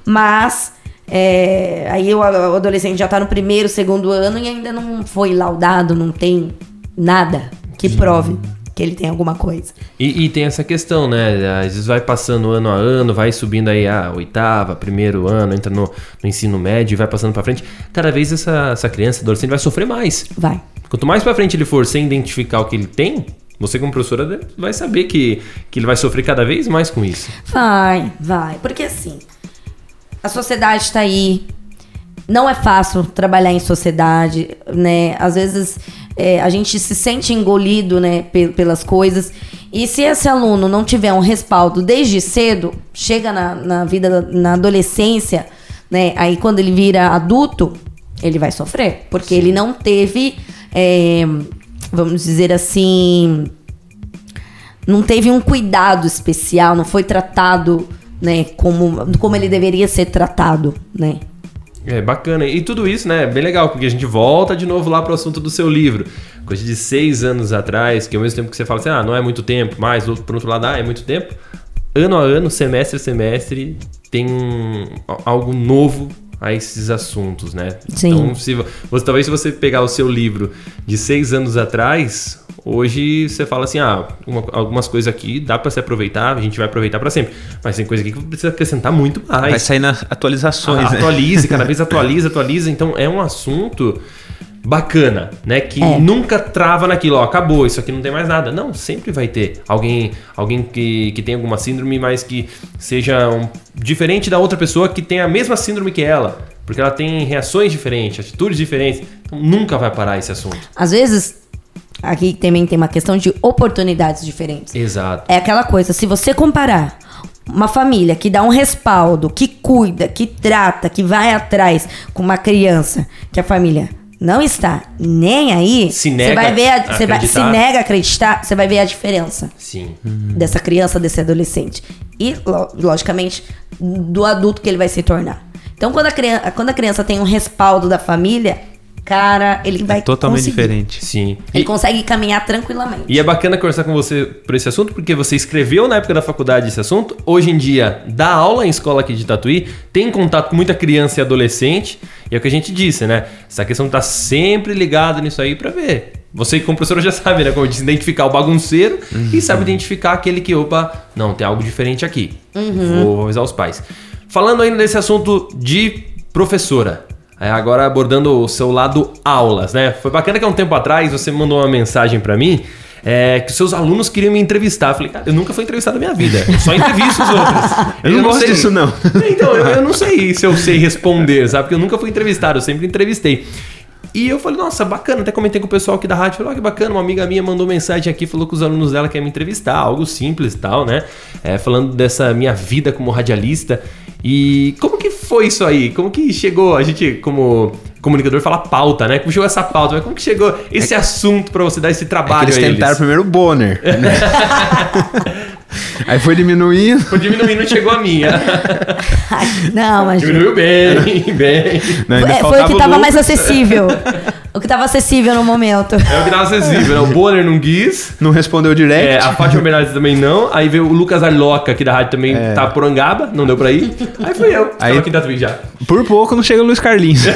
mas é, aí o, adolescente já tá no primeiro, segundo ano e ainda não foi laudado, não tem nada que prove que ele tem alguma coisa. E, e tem essa questão, né? Às vezes vai passando ano a ano, vai subindo aí a oitava, primeiro ano, entra no, no ensino médio e vai passando pra frente. Cada vez essa, essa criança, adolescente, vai sofrer mais. Vai. Quanto mais pra frente ele for sem identificar o que ele tem, você como professora vai saber que, que ele vai sofrer cada vez mais com isso. Vai, vai. Porque assim, a sociedade está aí. Não é fácil trabalhar em sociedade, né? Às vezes é, a gente se sente engolido, né, pe- pelas coisas. E se esse aluno não tiver um respaldo desde cedo, chega na, na vida, da- na adolescência, né? Aí quando ele vira adulto, ele vai sofrer. Porque ele não teve, é, vamos dizer assim, não teve um cuidado especial, não foi tratado, né, como, como ele deveria ser tratado, né? É bacana. E tudo isso, né? é Bem legal, porque a gente volta de novo lá pro assunto do seu livro. Coisa de seis anos atrás, que ao mesmo tempo que você fala assim, ah, não é muito tempo, mas outro- por outro lado, ah, é muito tempo. Ano a ano, semestre a semestre, tem algo novo a esses assuntos, né? Sim. Então, se, vo- você, talvez se você pegar o seu livro de seis anos atrás, hoje você fala assim, ah, uma- algumas coisas aqui dá para se aproveitar, a gente vai aproveitar para sempre. Mas tem coisa aqui que precisa acrescentar muito mais. Vai sair nas atualizações, Ah, né? atualize, cada vez atualiza, atualiza. Então é um assunto bacana, né? Que É. nunca trava naquilo, ó, acabou, isso aqui não tem mais nada. Não, sempre vai ter alguém, alguém que, que tem alguma síndrome, mas que seja um- diferente da outra pessoa que tem a mesma síndrome que ela. Porque ela tem reações diferentes, atitudes diferentes. Então nunca vai parar esse assunto. Às vezes, aqui também tem uma questão de oportunidades diferentes. Exato. É aquela coisa, se você comparar uma família que dá um respaldo, que cuida, que trata, que vai atrás com uma criança, que a família não está nem aí, Se você nega vai ver, a, você vai, se nega a acreditar, você vai ver a diferença. Sim. dessa criança, desse adolescente. E, lo- logicamente, do adulto que ele vai se tornar. Então, quando a criança, quando a criança tem um respaldo da família, cara, ele vai É totalmente conseguir. diferente. Sim. Ele E, consegue caminhar tranquilamente. e é bacana conversar com você por esse assunto, porque você escreveu na época da faculdade esse assunto, hoje em dia dá aula em escola aqui de Tatuí, tem contato com muita criança e adolescente, e é o que a gente disse, né? Essa questão estar sempre ligado nisso aí pra ver. Você, como professora, já sabe, né? Como eu disse, identificar o bagunceiro e sabe identificar aquele que, opa, não, tem algo diferente aqui. Vou avisar os pais. Falando ainda desse assunto de professora, é, agora abordando o seu lado aulas, né? Foi bacana que há um tempo atrás você mandou uma mensagem pra mim é, que seus alunos queriam me entrevistar. Eu falei, cara, eu nunca fui entrevistado na minha vida. Eu só entrevisto os outros. Eu não gosto disso, não. Então, eu, eu não sei se eu sei responder, sabe? Porque eu nunca fui entrevistado, eu sempre entrevistei. E eu falei, nossa, bacana. Até comentei com o pessoal aqui da rádio. Falei, ó, que bacana. Uma amiga minha mandou mensagem aqui, falou que os alunos dela querem me entrevistar. Algo simples e tal, né? É, falando dessa minha vida como radialista. E como que foi isso aí? Como que chegou? A gente, como comunicador, fala pauta, né? Como chegou essa pauta? Mas como que chegou esse assunto pra você dar esse É que trabalho eles a eles? tentaram primeiro o Bonner. né? Aí foi diminuindo. Foi diminuindo, chegou a minha. Não, mas. Diminuiu bem, bem. Né? Ainda É, foi o que tava mais acessível. o que tava acessível no momento. É o que tava acessível, né? O Bonner não quis. Não respondeu direct. É, a Fátima Bernardes também não. Aí veio o Lucas Arloca aqui da rádio também, tá por Angaba, não deu pra ir. Aí fui eu, Aí- tava aqui Tatuí já. Por pouco não chega o Luiz Carlinhos.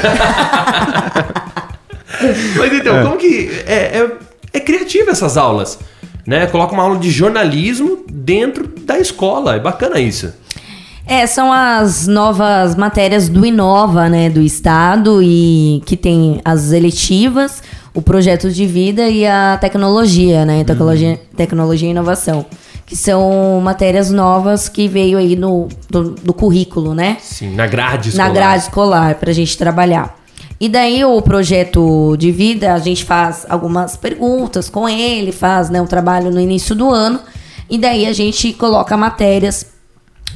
Mas então, como que. É, é, é criativa essas aulas, né? Coloca uma aula de jornalismo dentro da escola. É bacana isso. É, são as novas matérias do Inova, né, do Estado, e que tem as eletivas, o projeto de vida e a tecnologia, né, tecnologia, tecnologia e inovação. Que são matérias novas que veio aí no, do, do currículo, né? Sim, na grade escolar. na grade escolar para a gente trabalhar. E daí o projeto de vida, a gente faz algumas perguntas com ele, faz né, o trabalho no início do ano, e daí a gente coloca matérias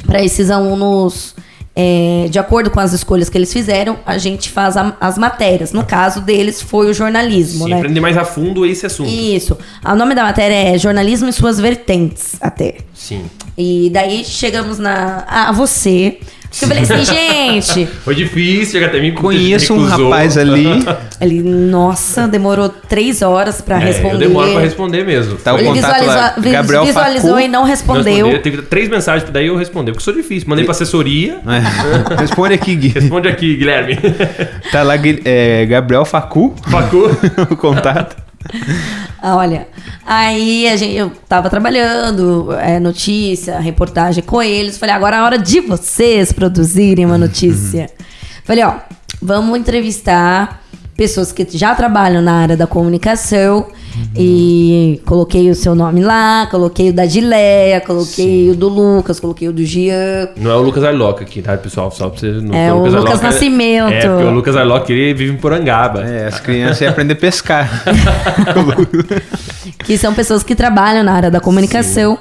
para esses alunos, é, de acordo com as escolhas que eles fizeram, a gente faz a- as matérias. No caso deles foi o jornalismo, Sim, né? aprender mais a fundo esse assunto. Isso. O nome da matéria é Jornalismo e suas vertentes, até. Sim. E daí chegamos na a você. Que eu falei assim, gente, Foi difícil, chega até mim. Conheço um rapaz ali. Ele, nossa, demorou três horas pra É, responder. Eu demoro pra responder mesmo. Tá o Ele contato lá, Gabriel visualizou Facu. e não Não respondeu. Teve três mensagens, daí eu respondi, porque eu sou difícil. Mandei pra assessoria. É. Responde aqui, Gui. Responde aqui, Guilherme. Tá lá é, Gabriel Facu, Facu. o contato. Ah, Olha, aí a gente, eu tava trabalhando, é, notícia, reportagem com eles. Falei, agora é a hora de vocês produzirem uma notícia. Falei, ó, vamos entrevistar pessoas que já trabalham na área da comunicação. E coloquei o seu nome lá, coloquei o da Dileia, coloquei o do Lucas, coloquei o do Gian. Não é o Lucas Arloca aqui, tá, pessoal? Só pra você não É o Lucas Arloca- Nascimento. É, porque o Lucas Arloca ele vive em Porangaba. É, as crianças iam aprender a pescar. que são pessoas que trabalham na área da comunicação.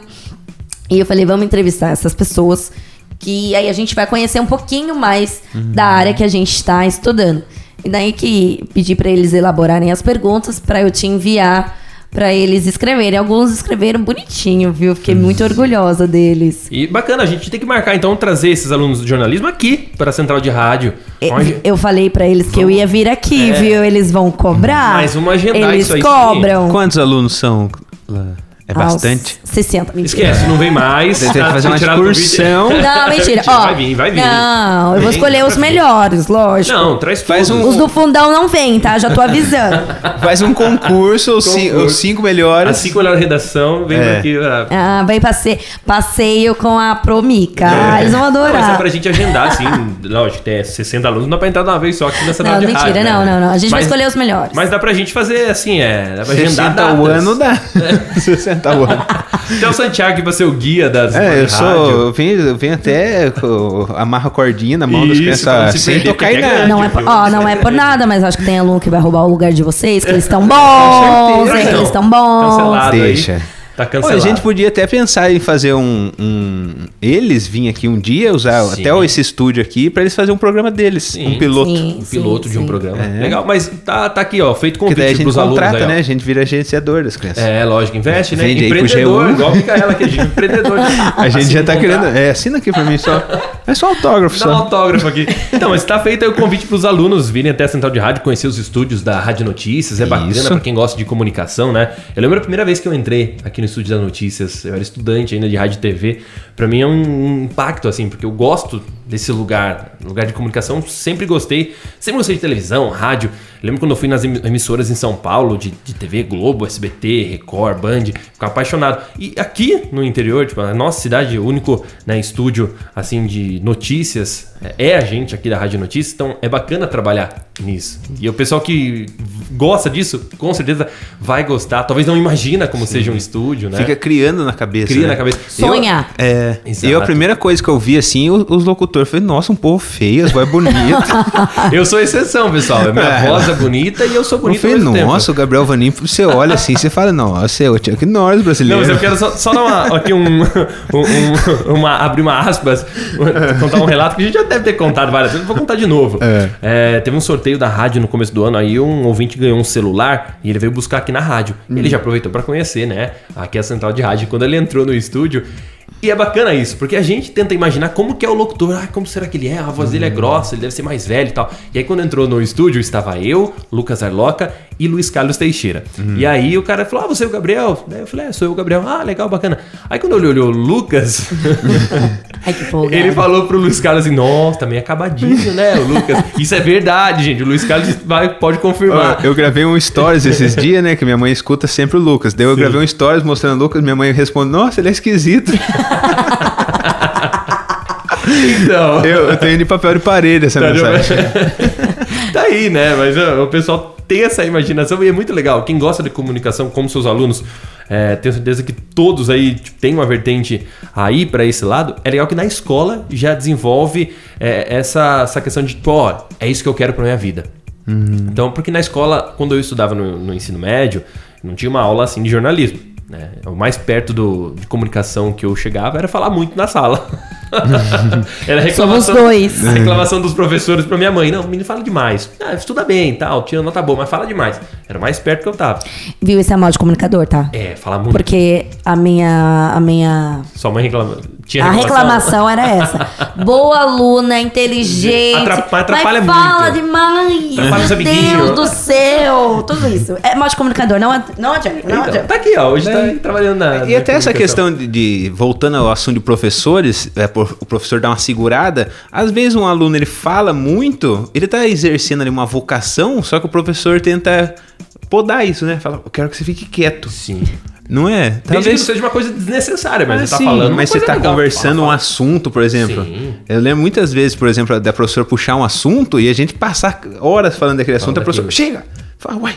E eu falei, vamos entrevistar essas pessoas, que aí a gente vai conhecer um pouquinho mais da área que a gente está estudando. E daí que pedi para eles elaborarem as perguntas para eu te enviar para eles escreverem. Alguns escreveram bonitinho, viu? Fiquei muito orgulhosa deles. E bacana, a gente tem que marcar então trazer esses alunos de jornalismo aqui para a central de rádio. Onde- Eu falei para eles que eu ia vir aqui, É. viu? Eles vão cobrar. Mas vamos agendar eles isso aí, sim. cobram. Quantos alunos são lá? É bastante? 60, mentira. Esquece, não vem mais. Tem que tá fazer uma excursão. Não, mentira. Ó, Vai vir, vai vir. Não, eu vou Vem, escolher os pra melhores, lógico. Não, traz Faz um- Os do fundão não vêm, tá? Já tô avisando. Faz um concurso, os, ci- Concurso. os cinco melhores. As cinco melhores redação, vem É. aqui. ah, Ah, vem passe... passeio com a Promica. Ah, eles vão Não, mas é adorar. pra gente agendar, assim. Lógico, tem 60 alunos, não dá pra entrar de uma vez só aqui nessa Não, de mentira, rádio, né? não, não, não. A gente vai Mas- escolher os melhores. Mas dá pra gente fazer assim, é. Dá pra agendar 60 o ano dá. 60 o ano. Então o Santiago pra ser o guia das É, eu sou. Eu venho, eu venho até. com- Amarro a cordinha na mão das Isso, pra não crianças se sem perder, tocar em é nada. Não é, por, ó, não é por nada, mas acho que tem aluno que vai roubar o lugar de vocês, que eles estão bons, certeza. eles estão bons. cancelado. aí. Deixa. Tá cancelado. a gente podia até pensar em fazer um, um- Eles virem aqui um dia, usar Sim. até esse estúdio aqui, pra eles fazerem um programa deles. Sim. Um piloto. Sim. Um piloto de um programa. É. Legal, mas tá, tá aqui, ó. Feito Porque daí a convite gente pros alunos contrata, aí, né? A gente vira agenciador das crianças. É, lógico, investe, né? Vende aí pro empreendedor, G1. igual fica ela aqui, gente, empreendedor. A gente já tá comprar. querendo. É, assina aqui pra mim só. É só autógrafo Dá um só. autógrafo aqui. Então, mas tá feito aí o convite pros alunos virem até a Central de Rádio, conhecer os estúdios da Rádio Notícias. É bacana Isso. pra quem gosta de comunicação, né? Eu lembro a primeira vez que eu entrei aqui no estúdio da Notícias, eu era estudante ainda de rádio e TV. Pra mim é um impacto, assim, porque eu gosto desse lugar, lugar de comunicação, sempre gostei. Sempre gostei de televisão, rádio. Eu lembro quando eu fui nas emi- emissoras em São Paulo, de, de TV Globo, SBT, Record, Band, ficava apaixonado. E aqui no interior, tipo, a nossa cidade, o único né, estúdio, assim, de notícias, é é a gente aqui da Rádio Notícias, então é bacana trabalhar nisso. E o pessoal que gosta disso, com certeza vai gostar. Talvez não imagina como seja um estúdio, né? Fica criando na cabeça. Cria né? na cabeça. Sonhar. É, Exato. eu a primeira coisa que eu vi assim, o- os locutores, falei, nossa, um povo feio, as voz bonita. Eu sou exceção, pessoal. A minha É. voz é bonita e eu sou eu bonito falei, mesmo tempo. nossa, o Gabriel Vanim, você olha assim, você fala, nossa, é o Chuck Norris Não, brasileiro. mas eu quero só, só dar uma, aqui um, um- um- uma, abrir uma aspas, contar um relato que a gente já deve ter contado várias vezes, vou contar de novo. É. É, teve um sorteio da rádio no começo do ano, aí um ouvinte ganhou um celular e ele veio buscar aqui na rádio. Hum. Ele já aproveitou pra conhecer, né? Aqui é a central de rádio. Quando ele entrou no estúdio, e é bacana isso, porque a gente tenta imaginar como que é o locutor, ah, como será que ele é? A voz dele é grossa, ele deve ser mais velho e tal. E aí quando entrou no estúdio, estava eu, Lucas Arloca e Luiz Carlos Teixeira. E aí o cara falou, ah, você é o Gabriel? Daí eu falei, é, sou eu o Gabriel. Ah, legal, bacana. Aí quando ele olhou o Lucas, Ai, que folgado. ele falou pro Luiz Carlos assim, nossa, tá meio acabadinho, né, o Lucas? Isso é verdade, gente, o Luiz Carlos vai, pode confirmar. Eu gravei um stories esses dias, né? Que minha mãe escuta sempre o Lucas. Daí eu gravei um stories mostrando o Lucas, minha mãe responde, nossa, ele é esquisito. Então... eu, eu tenho de papel de parede essa Tá, mensagem. tá aí, né? Mas ó, o pessoal tem essa imaginação e é muito legal. Quem gosta de comunicação, como seus alunos, é, tenho certeza que todos aí tipo, têm uma vertente aí pra esse lado. É legal que na escola já desenvolve é, essa, essa questão de, tipo, ó, é isso que eu quero pra minha vida. Então, porque na escola, quando eu estudava no, no ensino médio, não tinha uma aula assim de jornalismo. Né? O mais perto do, de comunicação que eu chegava era falar muito na sala. era reclamação, Somos dois. a reclamação dos professores pra minha mãe. Não, o menino fala demais. Ah, estuda bem e tal, tira nota boa, mas fala demais. Era mais perto que eu tava. Viu? Esse é mal de comunicador, tá? É, fala muito. Porque a minha. A minha. Sua mãe reclama. Tinha A reclamação era essa. Boa aluna, inteligente. Atrapa- atrapalha mas fala muito. demais. Atrapalha os Meu amiguinhos. Deus do céu. Tudo isso. É mal de comunicador. Não, não adianta. Não Então, adianta. tá aqui, ó. Hoje tá aí trabalhando na. E na até essa questão de, de- voltando ao assunto de professores, é, o professor dá uma segurada. Às vezes um aluno ele fala muito, ele tá exercendo ali uma vocação, só que o professor tenta podar isso, né? Fala, eu quero que você fique quieto. Sim. Não é? Talvez não seja uma coisa desnecessária, mas Ah, você tá sim, falando. uma mas você tá legal. conversando Fala, um fala. assunto, por exemplo. Sim. Eu lembro muitas vezes, por exemplo, da professora puxar um assunto e a gente passar horas falando daquele assunto, a professora, chega! Fala, uai,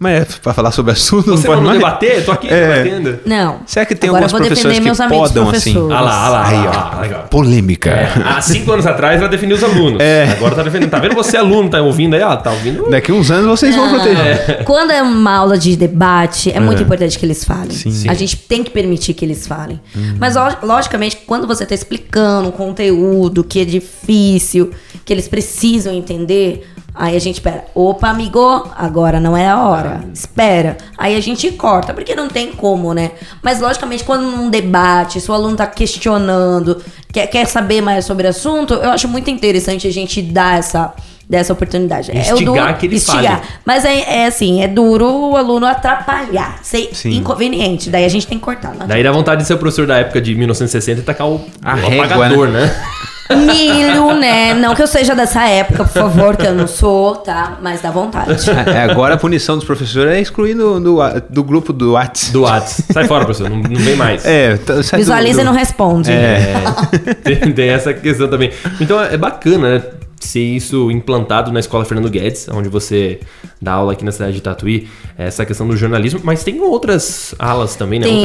mas é pra falar sobre assunto Você não não pode mais? debater? Eu tô aqui É. debatendo. Não. Será que tem Agora professores defender que meus amigos podam assim? Ah lá, ah lá, Aí, ah ó, legal. polêmica. É, há cinco anos atrás ela definiu os alunos. É. Agora tá defendendo. Tá vendo você, aluno, tá ouvindo aí? Ó, tá ouvindo? Daqui uns anos vocês vão proteger. Quando é uma aula de debate, é, muito importante que eles falem. Sim. A gente tem que permitir que eles falem. Mas, lo- logicamente, quando você está explicando um conteúdo que é difícil, que eles precisam entender, aí a gente espera. Opa, amigo, agora não é a hora. Espera. Aí a gente corta, porque não tem como, né? Mas, logicamente, quando num debate, se o aluno está questionando, quer, quer saber mais sobre o assunto, eu acho muito interessante a gente dar essa dessa oportunidade. É o Instigar que eles falem. Mas é, é assim, é duro o aluno atrapalhar, ser Sim. inconveniente. Daí a gente tem que cortar. Daí dá vontade de ser o professor da época de 1960 e tacar o, A o régua, apagador, né? Milho, né? Não que eu seja dessa época, por favor, que eu não sou, tá? Mas dá vontade. É, agora a punição dos professores é excluir do, do, do grupo do Whats. Do Whats. Sai fora, professor. Não, não vem mais. É, tá- Visualiza do- e não responde. É, tem, tem essa questão também. Então é bacana, né? Ser isso implantado na escola Fernando Guedes, onde você dá aula aqui na cidade de Tatuí, essa questão do jornalismo, mas tem outras alas também, né? Tem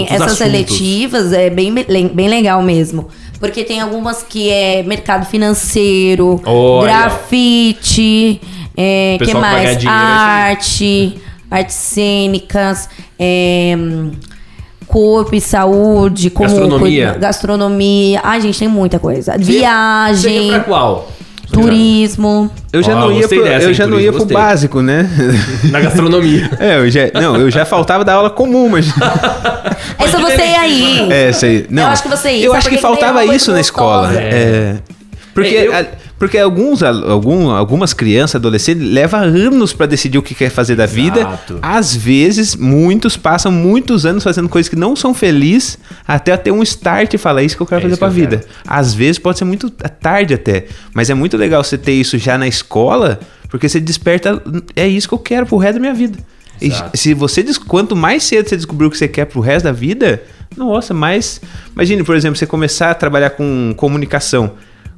Outras- essas assuntos. seletivas, é bem, bem legal mesmo. Porque tem algumas que é mercado financeiro, grafite, é, que que mais? é Arte, artes cênicas, é, corpo e saúde, como Gastronomia. gastronomia. Ai, gente, tem muita coisa. Você ia Viagem, pra qual? Turismo. Eu já Ó, não ia pro, dessa, eu já não turismo, ia pro gostei. básico, né? Na gastronomia. É, eu já, não, eu já faltava da aula comum, mas Essa você ia aí. é, isso aí. Não, Eu acho que você ia, Eu acho que faltava isso na escola. gostosa. É. Porque, É, eu- a- porque alguns, al- algum, algumas crianças, adolescentes, levam anos pra decidir o que quer fazer da vida. Exato. Às vezes, muitos passam muitos anos fazendo coisas que não são felizes até ter um start e falar "É isso que eu quero É fazer que eu vida. quero. Às vezes pode ser muito tarde até. Mas é muito legal você ter isso já na escola, porque você desperta. É isso que eu quero pro resto da minha vida. E Exato. se você quanto mais cedo você descobrir o que você quer pro resto da vida, nossa, mais. Imagine, por exemplo, você começar a trabalhar com comunicação.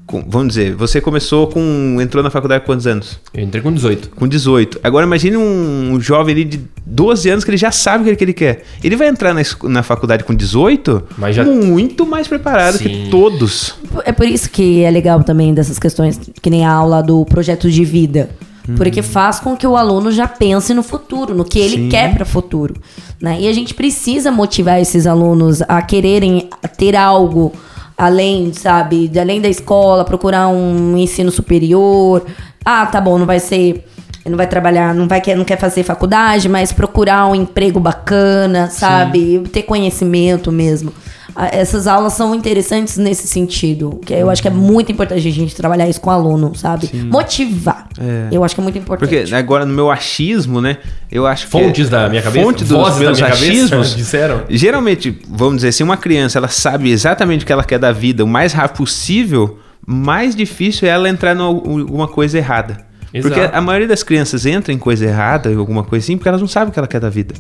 Com- vamos dizer, você começou com. entrou na faculdade com quantos anos? Eu entrei com 18. Com 18. Agora imagine um, jovem ali de 12 anos que ele já sabe o que ele quer. Ele vai entrar na, na faculdade com 18 Mas já- muito mais preparado Sim. que todos. É por isso que é legal também dessas questões, que nem a aula do projeto de vida. Porque faz com que o aluno já pense no futuro, no que ele Sim. quer para o futuro. Né? E a gente precisa motivar esses alunos a quererem ter algo além, sabe, de- além da escola, procurar um ensino superior. Ah, tá bom, não vai ser. Não vai trabalhar, não vai não quer fazer faculdade, mas procurar um emprego bacana, sabe? Ter conhecimento mesmo. Essas aulas são interessantes nesse sentido. Que eu acho que é muito importante a gente trabalhar isso com o aluno, sabe? Motivar. Eu acho que é muito importante. Porque agora no meu achismo, né? Eu acho que. Fontes da minha cabeça? Fonte dos Vozes da meus minha cabeça? achismos. Disseram? Geralmente, vamos dizer, se uma criança ela sabe exatamente o que ela quer da vida o mais rápido possível, mais difícil é ela entrar em alguma coisa errada. Exato. Porque a maioria das crianças entra em coisa errada, em alguma coisa assim, porque elas não sabem o que ela quer da vida.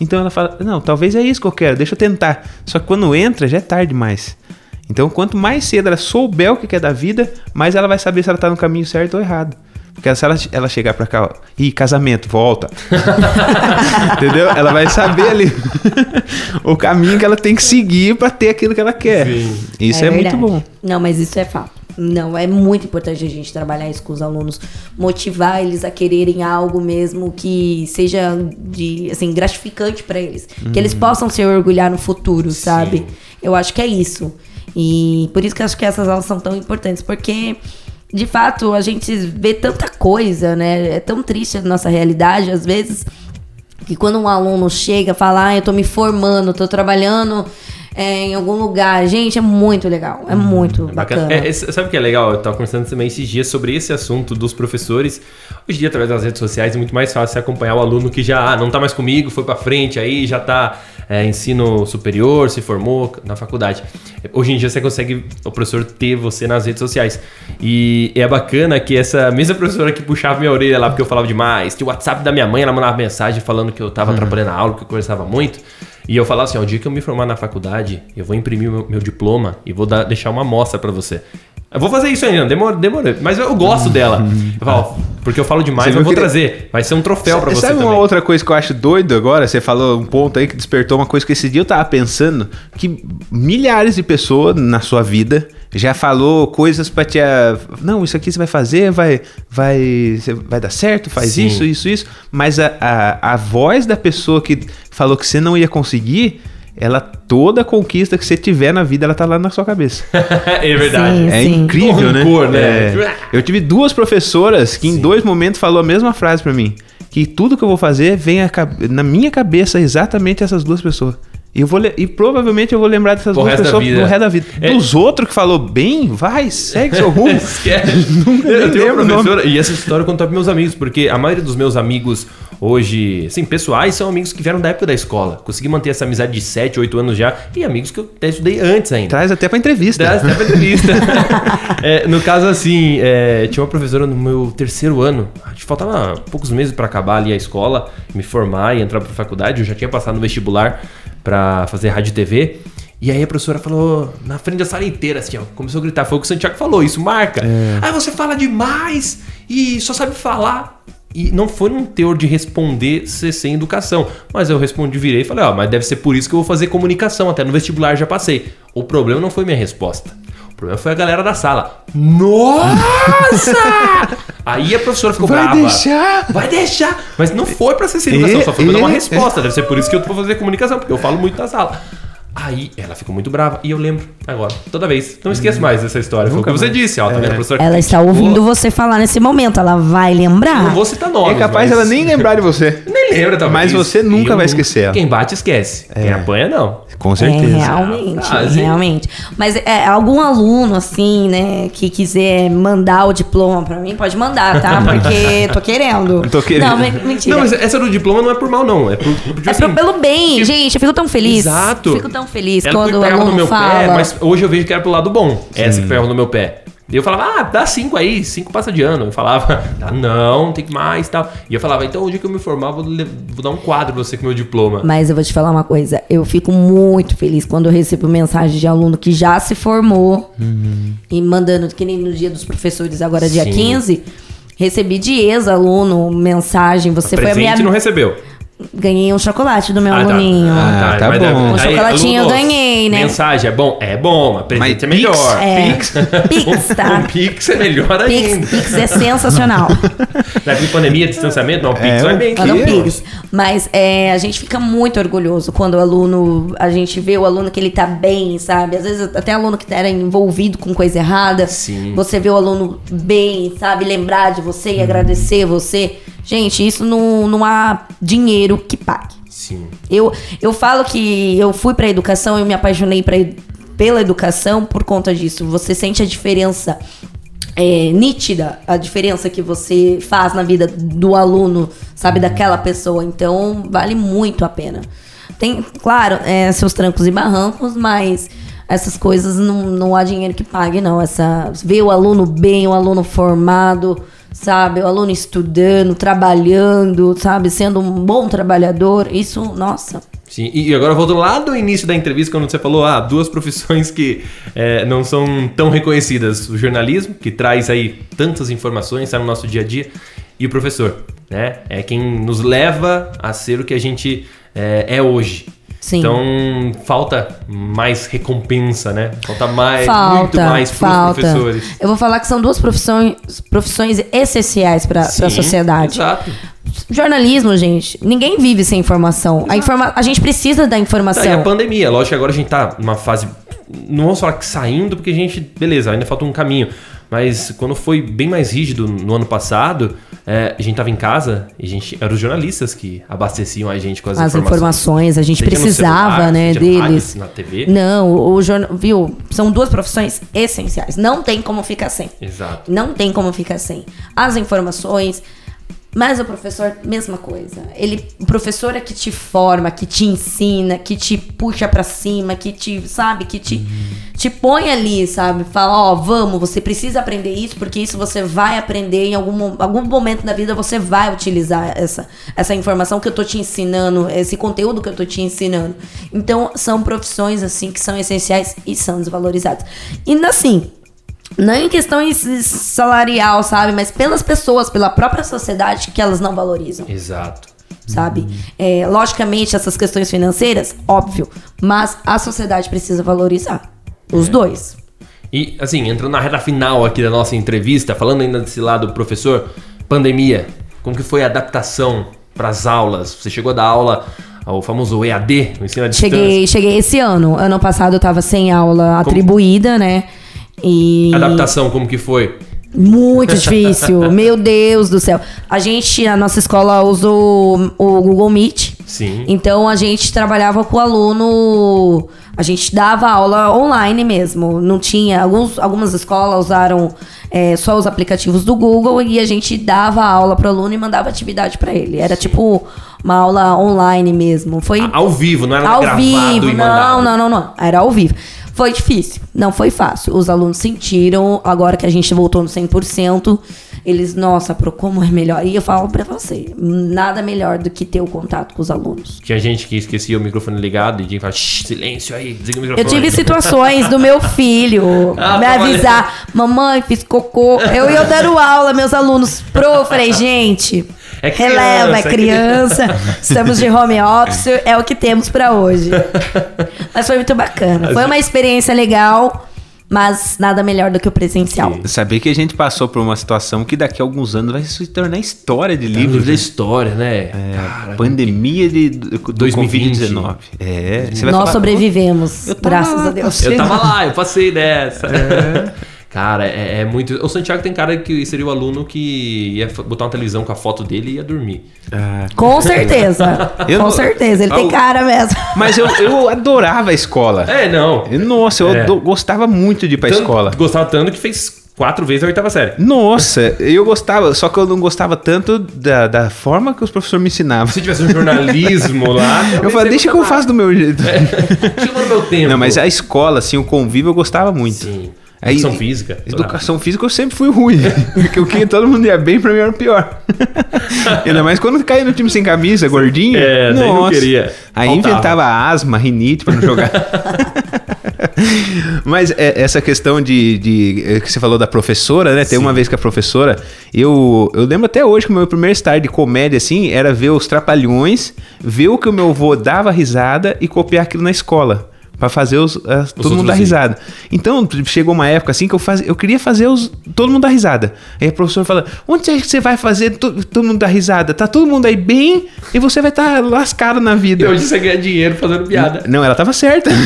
Então ela fala, não, talvez é isso que eu quero, deixa eu tentar. Só que quando entra, já é tarde demais. Então, quanto mais cedo ela souber o que quer da vida, mais ela vai saber se ela tá no caminho certo ou errado. Porque se ela, ela chegar pra cá, ó, ih, casamento, volta. Entendeu? Ela vai saber ali o caminho que ela tem que seguir pra ter aquilo que ela quer. Sim. Isso é, muito verdade. bom. Não, mas isso é fato. Não, é muito importante a gente trabalhar isso com os alunos, motivar eles a quererem algo mesmo que seja de assim gratificante pra eles, que eles possam se orgulhar no futuro, sabe? Eu acho que é isso. E por isso que eu acho que essas aulas são tão importantes, porque de fato a gente vê tanta coisa, né? É tão triste a nossa realidade às vezes que quando um aluno chega e fala, ah, eu tô me formando, tô trabalhando é, em algum lugar, gente, é muito legal, é muito bacana. É, é, sabe o que é legal? Eu tava conversando também esses dias sobre esse assunto dos professores. Hoje em dia, através das redes sociais, é muito mais fácil acompanhar o aluno que já ah, não tá mais comigo, foi pra frente, aí já tá é, ensino superior, se formou na faculdade. Hoje em dia você consegue, o professor ter você nas redes sociais. E é bacana que essa mesma professora que puxava minha orelha lá porque eu falava demais, tinha o WhatsApp da minha mãe, ela mandava mensagem falando que eu tava atrapalhando a aula, que eu conversava muito. E eu falava assim, ó, o dia que eu me formar na faculdade, eu vou imprimir o meu, meu diploma e vou dar- deixar uma amostra pra você. Eu vou fazer isso ainda, demora, demora, mas eu gosto dela. Eu falo, porque eu falo demais, eu vou que- trazer. Vai ser um troféu pra você Sabe também. uma outra coisa que eu acho doido agora? Você falou um ponto aí que despertou uma coisa que esse dia eu tava pensando que milhares de pessoas na sua vida já falou coisas pra te não isso aqui você vai fazer vai vai vai dar certo faz Sim. isso isso isso mas a, a, a voz da pessoa que falou que você não ia conseguir ela toda conquista que você tiver na vida ela tá lá na sua cabeça é verdade. Sim. é incrível, né? rancor, né? É. Eu tive duas professoras que em dois momentos falou a mesma frase pra mim. Que tudo que eu vou fazer vem a na minha cabeça exatamente essas duas pessoas. E, eu vou e provavelmente eu vou lembrar dessas Pro duas pessoas no resto da vida. É. Dos outros que falou bem, vai, segue seu rumo. Esquece. Nunca eu tenho uma professora, e essa história eu conto para meus amigos, porque a maioria dos meus amigos hoje, assim, pessoais, são amigos que vieram da época da escola. Consegui manter essa amizade de 7, 8 anos já, e amigos que eu até estudei antes ainda. Traz até pra entrevista. Das até pra entrevista. É, no caso, assim, é, tinha uma professora no meu terceiro ano. Acho que faltava poucos meses pra acabar ali a escola, me formar e entrar pra faculdade. Eu já tinha passado no vestibular pra fazer rádio e TV. E aí a professora falou na frente da sala inteira, assim, ó, começou a gritar. Foi o que o Santiago falou, isso marca. Ah, você fala demais e só sabe falar. E não foi num teor de responder ser sem educação. Mas eu respondi, virei e falei, ó, mas deve ser por isso que eu vou fazer comunicação. Até no vestibular já passei. O problema não foi minha resposta. O problema foi a galera da sala. Nossa! Aí a professora ficou Vai brava. deixar? Vai deixar! Mas não foi pra ser sem educação, E- só foi pra dar uma e- resposta. Deve ser por isso que eu vou fazer comunicação, porque eu falo muito na sala. Aí ela ficou muito brava e eu lembro agora, toda vez. Não esqueço mais dessa história. Foi o que você disse, ó, tá vendo? A professora Ela está ouvindo você falar nesse momento, ela vai lembrar. Não vou citar É capaz mas- ela nem lembrar de você. Nem lembra, talvez. Mas você nunca Eu vai esquecer ela. Quem bate, esquece. Quem apanha, não. Com É, certeza. realmente, Ah, realmente. Mas é, algum aluno, assim, né, que quiser mandar o diploma pra mim, pode mandar, tá? Porque tô querendo. Tô querendo. Não, men- mentira. Não, mas essa do diploma não é por mal, não. É por, por tipo é assim, pelo bem, gente, eu fico tão feliz. Exato. Fico tão feliz Ela quando o pegava aluno no meu fala. pé, mas hoje eu vejo que era pro lado bom. Essa que pegava no meu pé. E eu falava, ah, dá cinco aí, cinco passa de ano. Eu falava, ah, não, tem que mais e tal. E eu falava, então o dia que eu me formar, vou, vou dar um quadro pra você com o meu diploma. Mas eu vou te falar uma coisa, eu fico muito feliz quando eu recebo mensagem de aluno que já se formou e mandando, que nem no dia dos professores, agora dia Sim. 15, recebi de ex-aluno mensagem, você foi a Presente minha... não recebeu. Ganhei um chocolate do meu Ah, tá. aluninho. Ah, tá mas bom. é- Um aí, chocolatinho eu ganhei, né? Mensagem é bom? É bom, mas presente Mas é melhor. É. Pix. Pix, tá? Um Pix é melhor Pix, ainda. Pix é sensacional. Na pandemia, distanciamento, não, Pix É, vai bem. Um Que? Pix. Mas é, a gente fica muito orgulhoso quando o aluno, a gente vê o aluno que ele tá bem, sabe? Às vezes até aluno que era envolvido com coisa errada. Sim. Você vê o aluno bem, sabe? Lembrar de você e agradecer você. Gente, isso não, não há dinheiro que pague. Sim. Eu, eu falo que eu fui pra educação, eu me apaixonei pra, pela educação por conta disso. Você sente a diferença é, nítida, a diferença que você faz na vida do aluno, sabe, daquela pessoa. Então, vale muito a pena. Tem, claro, é, seus trancos e barrancos, mas essas coisas não, não há dinheiro que pague, não. Essa, ver o aluno bem, o aluno formado, sabe? O aluno estudando, trabalhando, sabe? Sendo um bom trabalhador. Isso, nossa. Sim, e agora voltando lá do início da entrevista, quando você falou, ah, duas profissões que é, não são tão reconhecidas. O jornalismo, que traz aí tantas informações, está no nosso dia a dia, e o professor, né? É quem nos leva a ser o que a gente é, é hoje. Sim. Então, falta mais recompensa, né? Falta mais, falta, muito mais pros falta. professores. Eu vou falar que são duas profissões, profissões essenciais para a sociedade. Exato. Jornalismo, gente, ninguém vive sem informação. A, informa a gente precisa da Tá, e a informação. pandemia, lógico que agora a gente tá numa fase. Não vamos falar que saindo, porque a gente. Beleza, ainda falta um caminho. Mas quando foi bem mais rígido no ano passado, é, a gente tava em casa e a gente. Eram os jornalistas que abasteciam a gente com as, As informações, a gente Seja precisava, celular, né, deles. Na TV. Não, o, o jornal, viu? São duas profissões essenciais. Não tem como ficar sem. Exato. Não tem como ficar sem. As informações. Mas o professor, mesma coisa. Ele, o professor é que te forma, que te ensina, que te puxa pra cima, que te, sabe, que te, te põe ali, sabe? Fala, ó, vamos, você precisa aprender isso, porque isso você vai aprender em algum, algum momento da vida, você vai utilizar essa, essa informação que eu tô te ensinando, esse conteúdo que eu tô te ensinando. Então, são profissões, assim, que são essenciais e são desvalorizadas. E, assim, não em questão salarial, sabe? Mas pelas pessoas, pela própria sociedade que elas não valorizam, Exato. sabe? É, logicamente, essas questões financeiras, óbvio. Mas a sociedade precisa valorizar. Os dois. E, assim, entrando na reta final aqui da nossa entrevista, falando ainda desse lado, professor, pandemia, como que foi a adaptação para as aulas? Você chegou a dar aula ao famoso EAD, o ensino à distância? Cheguei, cheguei esse ano. Ano passado eu tava sem aula Como- atribuída, né? E. Adaptação, como que foi? Muito difícil. Meu Deus do céu. A gente, a nossa escola usou o Google Meet. Sim. Então a gente trabalhava com o aluno, a gente dava aula online mesmo. Não tinha. Alguns, algumas escolas usaram é, só os aplicativos do Google e a gente dava aula pro aluno e mandava atividade para ele. Era tipo uma aula online mesmo. Foi Ao vivo, não era ao gravado vivo. e Não, mandado. não, não, não. Era ao vivo. Foi difícil, não foi fácil. Os alunos sentiram, agora que a gente voltou no 100%, eles, nossa, pro como é melhor. E eu falo pra você, nada melhor do que ter o contato com os alunos. Tinha gente que esquecia o microfone ligado e tinha que falar, "Shh, silêncio aí, desliga o Eu microfone. tive situações do meu filho Ah, me avisar, mamãe, fiz cocô. Eu ia dando aula, meus alunos, pro, eu falei, gente, É criança, releva, é é criança, estamos de home office, é o que temos pra hoje. Mas foi muito bacana, foi uma experiência legal. mas nada melhor do que o presencial. Saber que a gente passou por uma situação que daqui a alguns anos vai se tornar história de livros. Livro da né? história, né? É, Cara, pandemia de, do 2020. Covid-19. É, Nós falar, sobrevivemos, graças a lá, Deus. Eu tava lá, eu passei dessa. Cara, é, é muito. O Santiago tem cara que seria o aluno que ia botar uma televisão com a foto dele e ia dormir. Ah, Com certeza. Eu com não- certeza. Ele Ah, tem o- cara mesmo. Mas eu, eu adorava a escola. É, não. Eu- Nossa, eu É. ado- gostava muito de ir pra Tanto- escola. Gostava tanto que fez quatro vezes a oitava série. Nossa, eu gostava, só que eu não gostava tanto da, da forma que os professores me ensinavam. Se tivesse um jornalismo lá. Eu falei, deixa que eu faço do meu jeito. Chegou no meu tempo. Não, mas a escola, assim, o convívio eu gostava muito. Sim. Aí- Educação física. Educação física eu sempre fui ruim. Porque o que todo mundo ia bem, pra mim era pior. Ainda mais quando caía no time sem camisa, gordinho. É, daí não queria. Aí Faltava. inventava asma, rinite pra não jogar. Mas é, essa questão de, de- é, que você falou da professora, né? Tem uma vez que a professora, eu, eu lembro até hoje que o meu primeiro estágio de comédia, assim, era ver os trapalhões, ver o que o meu avô dava risada e copiar aquilo na escola. Pra fazer os, as- todo mundo dar risada. Então, chegou uma época assim que eu, faz, eu queria fazer os, todo mundo dar risada. Aí a professora fala: onde você acha que você vai fazer to- todo mundo dar risada? Tá todo mundo aí bem e você vai estar lascado na vida. E hoje você ganha dinheiro fazendo piada. Não, ela tava certa.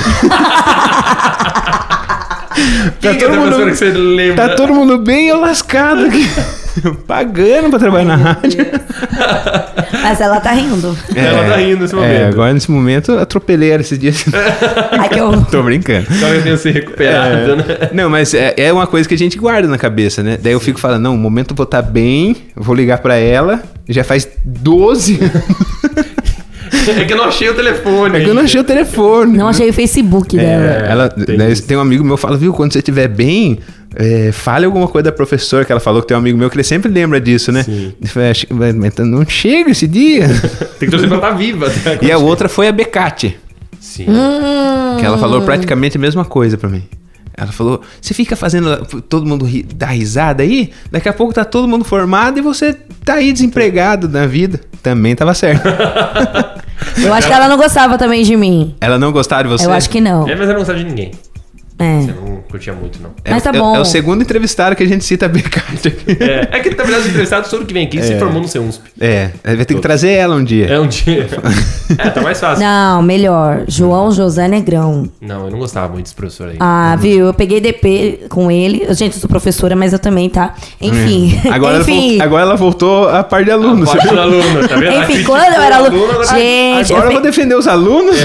Quem que é todo mundo- que você lembra? Tá todo mundo bem eu lascado aqui. Pagando pra trabalhar na rádio. Mas ela tá rindo. Ela tá rindo nesse momento. É, agora nesse momento eu atropelei ela esses dias. Ai, que eu... Tô brincando. Talvez tenha se recuperado, né? Não, mas é, é uma coisa que a gente guarda na cabeça, né? Daí eu fico falando, não, o momento eu vou estar bem, eu vou ligar pra ela. Já faz 12 anos É que eu não achei o telefone. é que eu não achei o telefone. Não achei o Facebook dela. É, ela, tem daí isso. tem um amigo meu que fala, viu, quando você estiver bem, é, fale alguma coisa da professora, que ela falou que tem um amigo meu que ele sempre lembra disso, né? Sim. Ele fala, "Acho que vai- mas não chega esse dia. Tem que torcer pra estar viva. até e a outra foi a Becate, Sim. Hum. que ela falou praticamente a mesma coisa pra mim. Ela falou: você fica fazendo todo mundo ri, dar risada aí, daqui a pouco tá todo mundo formado e você tá aí desempregado na vida. Também tava certo. Eu acho que ela não gostava também de mim. Ela não gostava de você? Eu acho que não. É, mas eu não gostava de ninguém. É. Eu não curtia muito, não. É, Mas tá é- bom. É, o segundo entrevistado que a gente cita a Becate aqui. É, é que, na verdade, os entrevistados, todo que vem aqui se formou no CEUNSP. É, vai ter que trazer ela um dia. É um dia. É, tá mais fácil. Não, melhor. João José Negrão. Não, eu não gostava muito desse professor aí. Ah, viu? Eu peguei DP com ele. Gente, eu sou professora, mas eu também, tá? Enfim. Agora, ela Enfim. voltou, agora ela voltou a par de alunos. Parte do aluno, tá vendo? Enfim, A quando eu era aluno. agora- Gente, Agora eu eu vou defender os alunos?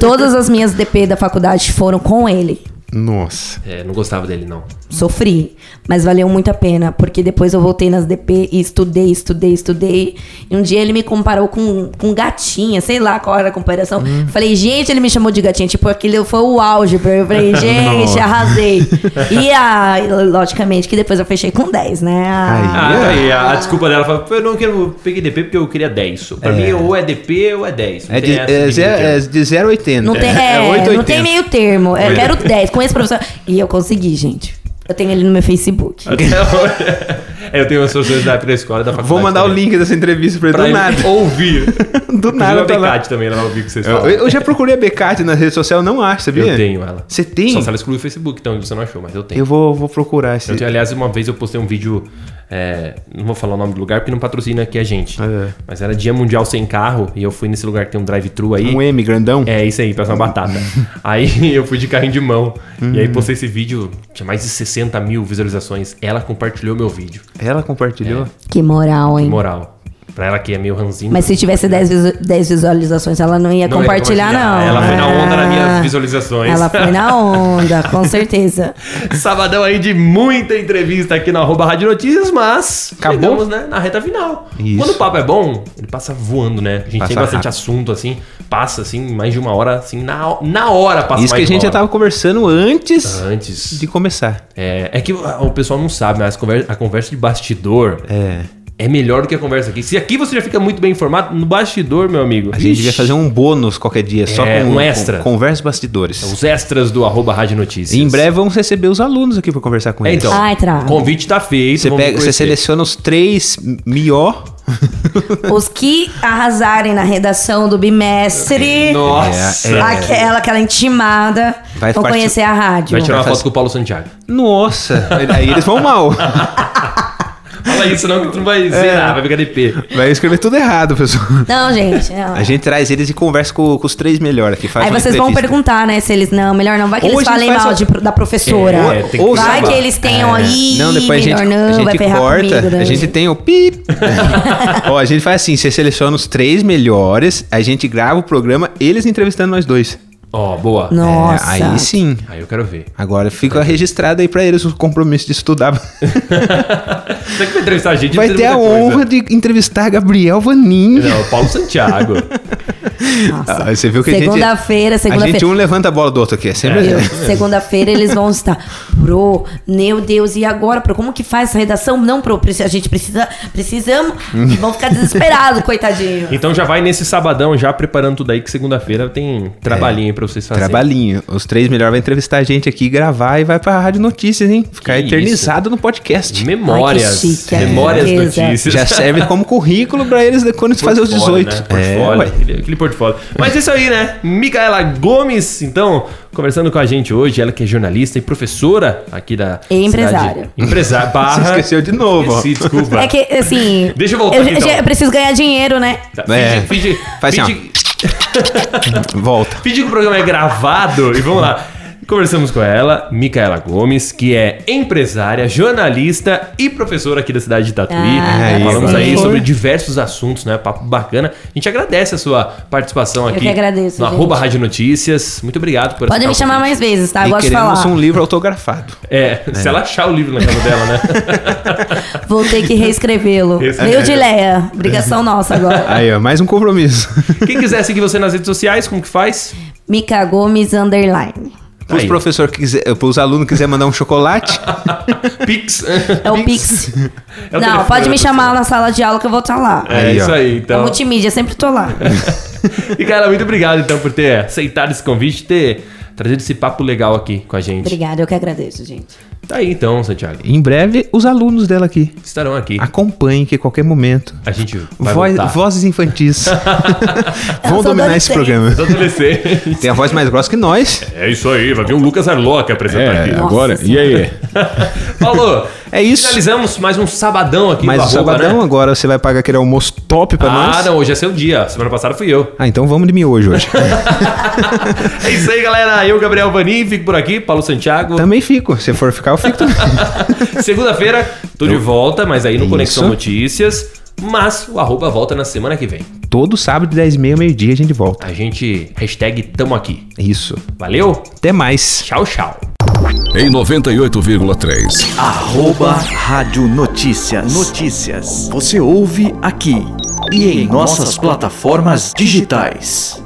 todas as minhas DP da faculdade foram com ele. Nossa. É, não gostava dele, não. Sofri, mas valeu muito a pena, porque depois eu voltei nas DP e estudei, estudei, estudei. E um dia ele me comparou com, com gatinha, sei lá qual era a comparação. Hum. Falei, gente, ele me chamou de gatinha, tipo, aquilo foi o auge pra eu. Eu falei, gente, arrasei. E a, logicamente que depois eu fechei com 10, né? Ah, A- tá aí. A, a desculpa dela foi: eu não quero. Peguei DP porque eu queria 10. Pra mim, ou é DP ou é 10. Não É de, essa é, de ze- meio termo. é de 0 a 80. Não tem, é, não 880. tem meio termo. Eu quero 10 com esse professor. E eu consegui, gente. Eu tenho ele no meu Facebook. Até hoje. É, eu tenho as professores da pré-escola e da faculdade. Vou mandar o também. link dessa entrevista pra ele pra do ele nada. ouvir. Do nada a tá lá. Becate também, ela vai ouvir o que vocês Eu, falam. eu já procurei a Becate na rede social, não acho, sabia? Eu tenho ela. Você tem? Só se ela excluiu o Facebook, então você não achou, mas eu tenho. Eu vou, vou procurar esse. Eu tenho, aliás, uma vez eu postei um vídeo. É, não vou falar o nome do lugar porque não patrocina aqui a gente. É. Mas era Dia Mundial Sem Carro e eu fui nesse lugar que tem um drive-thru aí. Um M grandão. É, isso aí, parece uma batata. aí eu fui de carrinho de mão. E Hum. aí postei esse vídeo, tinha mais de 60 mil visualizações. Ela compartilhou meu vídeo. Ela compartilhou. Que moral, hein? Moral. Pra ela que é meio ranzinho. Mas se tivesse 10, visu- 10 visualizações, ela não ia Não ia compartilhar, não. Ela foi na onda nas minhas Ah, visualizações. Ela foi na onda, com certeza. Sabadão aí de muita entrevista aqui na arroba Rádio Notícias, mas Acabou? chegamos né, na reta final. Isso. Quando o papo é bom, ele passa voando, né? A gente Passa tem bastante rápido. assunto, assim, passa assim, mais de uma hora, assim, na, na hora passa Isso que a gente já tava conversando antes Antes. de começar. É, é que o pessoal não sabe, mas a conversa, a conversa de bastidor É. é melhor do que a conversa aqui. Se aqui você já fica muito bem informado, no bastidor, meu amigo. A gente ixi, devia fazer um bônus qualquer dia, só É, com um extra. com conversa bastidores. Os extras do arroba Rádio Notícias. E em breve vamos receber os alunos aqui pra conversar com É, eles. então. Ai. O convite tá feito. Você, pega, você seleciona os três melhor Os que arrasarem na redação do bimestre. Nossa! É, é. Aquela, aquela intimada. Vai vão conhecer a rádio. Vai tirar uma foto com o Paulo Santiago. Nossa, aí eles vão mal. Fala isso não, que tu não vai zerar, vai pegar DP. Vai escrever tudo errado, pessoal. Não, gente. não. A gente traz eles e conversa com, com os três melhores aqui. Faz Aí vocês vão perguntar, né? Se eles. Não, melhor não. Vai que Ou eles a falem mal a- de- da professora. É, tem que Ou vai que eles tenham aí. Não, depois a melhor gente, não, a gente vai ferrar corta. comigo, né? A gente tem o pip. Ó, a gente faz assim: você seleciona os três melhores, a gente grava o programa, eles entrevistando nós dois. Ó, boa. Nossa. É, aí sim. Aí eu quero ver. Agora fica registrado aí pra eles o compromisso de estudar. Você que vai entrevistar a gente Vai ter a muita coisa. honra de entrevistar Gabriel Vanin. Não, Paulo Santiago. Nossa. Ah, você viu que a gente- Segunda-feira, A gente segunda-feira. um levanta a bola do outro aqui. É sempre Meu, assim. Segunda-feira eles vão estar. Pro, meu Deus, e agora, pro? Como que faz essa redação? Não, pro, a gente precisa. Precisamos. E vão ficar desesperados, coitadinho. Então já vai nesse sabadão já preparando tudo aí que segunda-feira tem trabalhinho aí pra vocês fazerem. Trabalhinho. Os três melhores vai entrevistar a gente aqui, gravar e vai pra Rádio Notícias, hein? Ficar Que eternizado no podcast. Memórias. Ai, que chique, memórias beleza. notícias. Já serve como currículo pra eles quando eles fazem os Portfólio, 18. Né? Portfólio, ué. aquele, aquele portfólio. Mas isso aí, né? Micaela Gomes, então, conversando com a gente hoje, ela que é jornalista e professora aqui da. E empresária. Empresária. Barra. Você esqueceu de novo. Esqueci, desculpa. É que, assim. Deixa eu voltar eu, aqui, então. eu preciso ganhar dinheiro, né? Tá, É. finge, finge, Faz assim, finge, Volta. finge que o programa é gravado e vamos lá. Conversamos com ela, Micaela Gomes, que é empresária, jornalista e professora aqui da cidade de Tatuí. Ah, É Falamos aí sobre diversos assuntos, né? Papo bacana. A gente agradece a sua participação aqui que agradeço, no gente. arroba Rádio Notícias. Muito obrigado por Pode me chamar mais vezes, tá? Eu e gosto de falar. um livro autografado. É, se ela achar o livro na casa dela, né? Vou ter que reescrevê-lo. Meio de Leia. Obrigação nossa agora. Aí, ó, mais um compromisso. Quem quiser seguir você nas redes sociais, como que faz? Mica Gomes Underline. Para os que quiser, para os alunos que quiser mandar um chocolate, Pix. É o Pix. É o Não, telefone pode me chamar na sala de aula que eu vou estar lá. É Aí, isso ó. aí, É então. multimídia, sempre tô lá. E cara, muito obrigado então por ter aceitado esse convite, ter trazido esse papo legal aqui com a gente. Obrigada, eu que agradeço, gente. Tá aí então, Santiago. em breve os alunos dela aqui. Estarão aqui. Acompanhem que a qualquer momento. A gente vai Voz- voltar. vozes infantis. Vão dominar esse programa. Os adolescentes. Tem a voz mais grossa que nós. É isso aí, vai vir o Lucas Arloca apresentar aqui. Nossa agora. E Senhora. aí? Falou. É isso. Finalizamos mais um sabadão aqui o Arroba, sabadão né? agora você vai pagar aquele almoço top pra Ah, nós. não, hoje é seu dia. Semana passada fui eu. Ah, então vamos de miojo hoje. É isso aí, galera. Eu, Gabriel Vanin, fico por aqui. Paulo Santiago. também fico. Se for ficar, eu fico também. Segunda-feira, tô de volta, mas aí no Isso. Conexão Notícias. Mas o arroba volta na semana que vem. Todo sábado, 10 e meia, meio-dia, a gente volta. A gente, hashtag tamo aqui. Isso. Valeu? Até mais. Tchau, tchau. Em 98,3. Arroba Rádio Notícias. Notícias. Você ouve aqui e em nossas plataformas digitais.